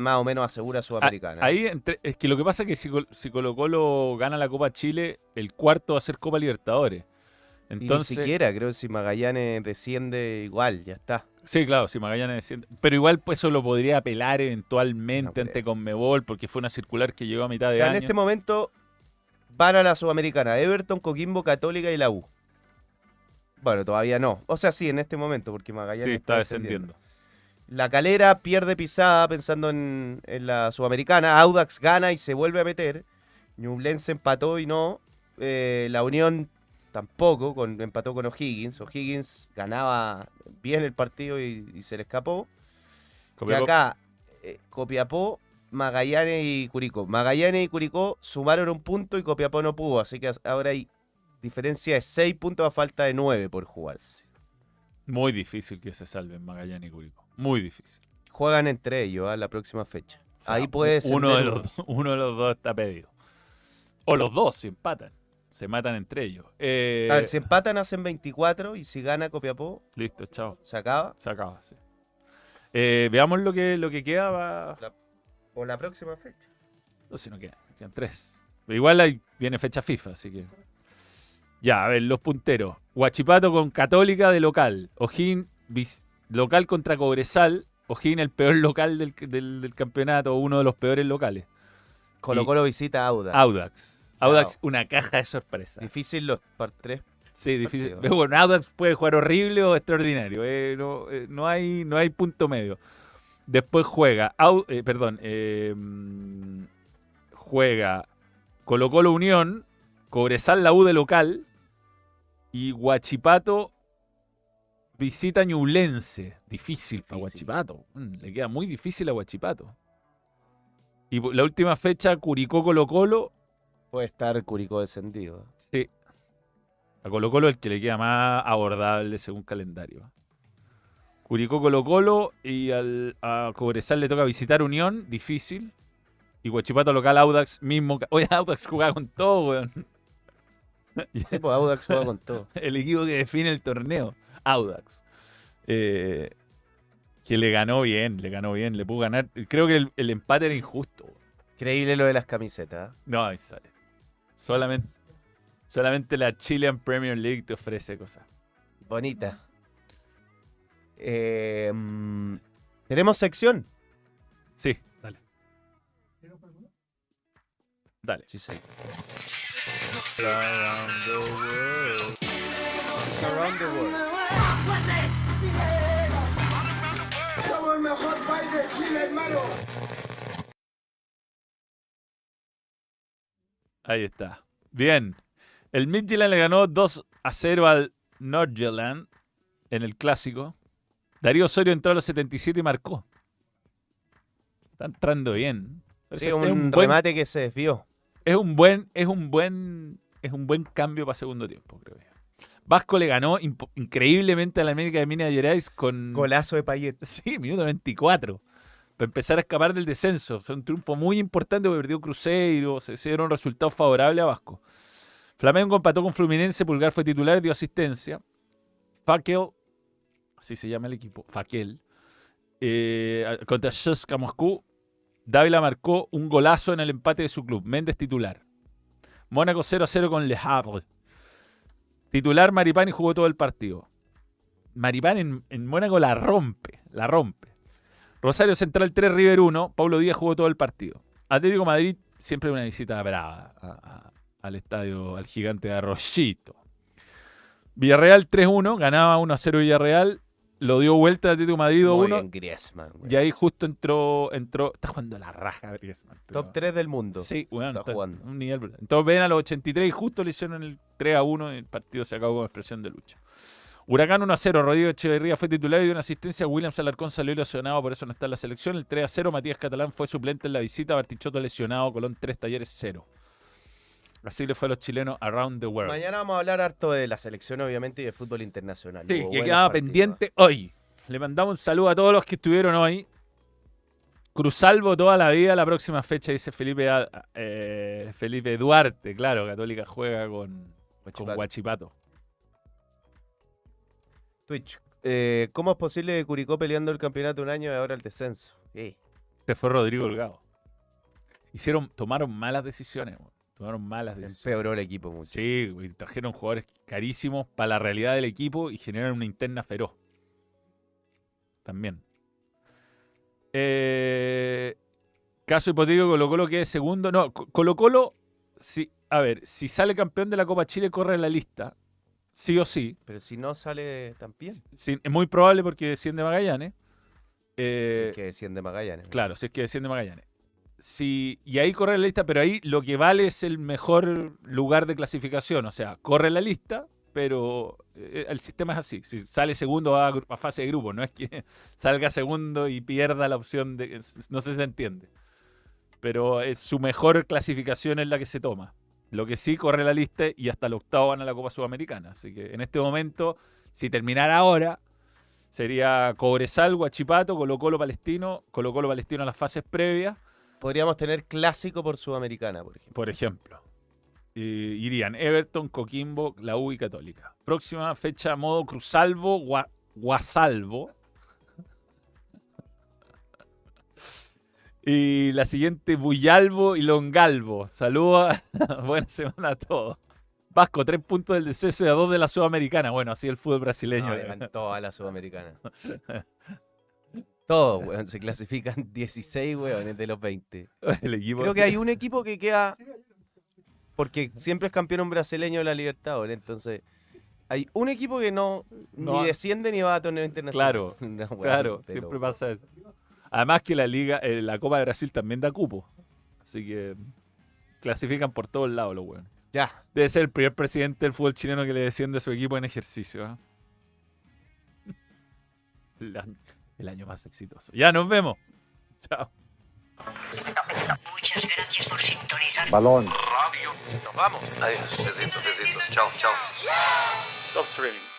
más o menos asegura Sudamericana. Ah, Ahí entre- es que lo que pasa es que si, Col- si Colo Colo gana la Copa Chile, el cuarto va a ser Copa Libertadores. Entonces, y ni siquiera, creo que si Magallanes desciende igual, ya está. Sí, claro, si Magallanes desciende. Pero igual pues eso lo podría apelar eventualmente ante Conmebol porque fue una circular que llegó a mitad O de sea, año. en este momento van a la Sudamericana. Everton, Coquimbo, Católica y la U. Bueno, todavía no. O sea, sí, en este momento, porque Magallanes Sí, está descendiendo. La calera pierde pisada pensando en, en la Sudamericana. Audax gana y se vuelve a meter. Ñublense empató y no. Eh, la Unión tampoco, con, empató con O'Higgins. O'Higgins ganaba bien el partido y, y se le escapó. Y acá, eh, Copiapó, Magallanes y Curicó. Magallanes y Curicó sumaron un punto y Copiapó no pudo. Así que ahora hay diferencia de 6 puntos a falta de 9 por jugarse. Muy difícil que se salven Magallanes y Curicó. Muy difícil. Juegan entre ellos a la próxima fecha. O sea, Ahí puede ser. uno de, los, uno de los dos está pedido. O los dos se empatan. Se matan entre ellos. Eh, A ver, si empatan hacen 24 y si gana Copiapó, Listo, chao. se acaba. Se acaba, sí. Eh, veamos lo que, lo que queda. va- O la próxima fecha. No, si no quedan, quedan tres. Pero igual ahí viene fecha FIFA, así que. Ya, a ver, los punteros. Huachipato con Católica de local. Ojín local contra Cobresal. Ojín el peor local del, del- del campeonato, uno de los peores locales. Colo Y- Colo visita a Audax. Audax. Audax, Wow. una caja de sorpresa. Difícil los par tres. Sí, difícil. partidos. Pero bueno, Audax puede jugar horrible o extraordinario. eh, no, eh, no hay, no hay punto medio. Después juega, Au- eh, perdón, juega Colo Colo Unión, Cobresal la U de local y Huachipato visita Ñublense. Difícil para Huachipato. Mm, le queda muy difícil a Huachipato. Y la última fecha, Curicó Colo Colo. Puede estar Curicó descendido. Sí. A Colo Colo el que le queda más abordable según calendario. Curicó Colo Colo y al, a Cobresal le toca visitar Unión, difícil. Y Huachipato local Audax mismo. Oye, Audax jugaba con todo, weón. Sí, pues Audax juega con todo. el equipo que define el torneo, Audax. Eh, que le ganó bien, le ganó bien, le pudo ganar. Creo que el, el empate era injusto. weón. Increíble lo de las camisetas. ¿eh? No, ahí sale. Solamente, solamente la Chilean Premier League te ofrece cosas. Bonita. Eh, ¿Tenemos sección? Sí, dale. Dale. Sí, sí. Around the world. Around the world. Somos el mejor país de Chile, hermano. Ahí está. Bien. El Midtjylland le ganó 2 a 0 al Nordjylland en el clásico. Darío Osorio entró a los 77 y marcó. Está entrando bien. Sí, Es un, buen- remate que se desvió. Es un buen, es un buen, es un buen cambio para segundo tiempo, creo yo. Vasco le ganó increíblemente a la América de Minas Gerais con. Golazo de Payet. Sí, minuto 24. Para empezar a escapar del descenso. Fue un triunfo muy importante porque perdió Cruzeiro. Se, dieron resultados favorables a Vasco. Flamengo empató con Fluminense. Pulgar fue titular, dio asistencia. Fakel, así se llama el equipo, Fakel, eh, contra CSKA Moscú. Dávila marcó un golazo en el empate de su club. Méndez titular. Mónaco 0 a 0 con Le Havre. Titular Maripani jugó todo el partido. Maripán en, en Mónaco la rompe, la rompe. Rosario Central 3, River 1. Pablo Díaz jugó todo el partido. Atlético Madrid, siempre una visita brava a- a- al estadio, al gigante de Arroyito. Villarreal 3-1, ganaba 1-0 Villarreal. Lo dio vuelta a Atlético Madrid Muy 2-1. bien, Griezmann. güey. Y ahí justo entró, entró. Está jugando la raja, Griezmann. pero- Top 3 del mundo. Sí, weón, Está está jugando. un nivel. Entonces ven a los 83 y justo le hicieron el 3 a 1 y el partido se acabó con expresión de lucha. Huracán 1 a 0, Rodrigo Echeverría fue titular y dio una asistencia. Williams Alarcón salió lesionado, por eso no está en la selección. El 3 a 0, Matías Catalán fue suplente en la visita. Bartichotto lesionado, Colón 3, Talleres 0. Así le fue a los chilenos around the world. Mañana vamos a hablar harto de la selección, obviamente, y de fútbol internacional. Sí, Hubo que quedaba partidos. pendiente hoy. Le mandamos un saludo a todos los que estuvieron hoy. Cruzalvo toda la vida, la próxima fecha dice Felipe, eh, Felipe Duarte, claro, Católica juega con, con Huachipato. Guachipato. Twitch. eh, ¿Cómo es posible que Curicó peleando el campeonato un año y ahora el descenso? Sí. Se fue Rodrigo Holgado. Hicieron, tomaron malas decisiones, tomaron malas decisiones. Empeoró el equipo mucho. Sí, trajeron jugadores carísimos para la realidad del equipo y generaron una interna feroz. También. Eh, caso hipotético, Colo Colo que es segundo. No, Co- Colo Colo, si, a ver, si sale campeón de la Copa Chile, corre en la lista. Sí o sí. Pero si no sale Sí, es muy probable porque desciende Magallanes. Eh, sí que desciende Magallanes. Claro, si es que desciende Magallanes. Sí, y ahí corre la lista, pero ahí lo que vale es el mejor lugar de clasificación. O sea, corre la lista, pero eh, el sistema es así. Si sale segundo va a, fase de grupo, no es que salga segundo y pierda la opción de... No sé si se entiende. Pero es su mejor clasificación es la que se toma. Lo que sí corre la lista y hasta el octavo van a la Copa Sudamericana. Así que en este momento, si terminara ahora, sería Cobresal, Guachipato, Colo Colo Palestino, Colo Colo Palestino a las fases previas, Podríamos tener clásico por Sudamericana, por ejemplo. por ejemplo. Irían Everton, Coquimbo, la U y Católica. Próxima fecha, modo Cruzalvo, Gua- Guasalvo. Y la siguiente, Buyalvo y Longalvo. Saludos, buena semana a todos. Vasco, tres puntos del deceso y a dos de la Sudamericana. Bueno, así el fútbol brasileño. No, le ganó a la Sudamericana. Todos, weón, se clasifican 16, weón, de los 20. El equipo Creo que hay un equipo que queda. Porque siempre es campeón un brasileño de la Libertadores. Entonces, hay un equipo que no, No ni desciende ni va a torneo internacional. Claro, No, weón, claro, siempre lo- pasa eso. Además que la liga, eh, la Copa de Brasil también da cupo. Así que clasifican por todos lados los weones. Ya. Debe ser el primer presidente del fútbol chileno que le desciende a su equipo en ejercicio. ¿ah? El, año, el año más exitoso. Ya nos vemos. Chao. Muchas gracias por sintonizar. Balón. Nos vamos. Adiós. Besitos, besitos. Chao, chao. Stop streaming.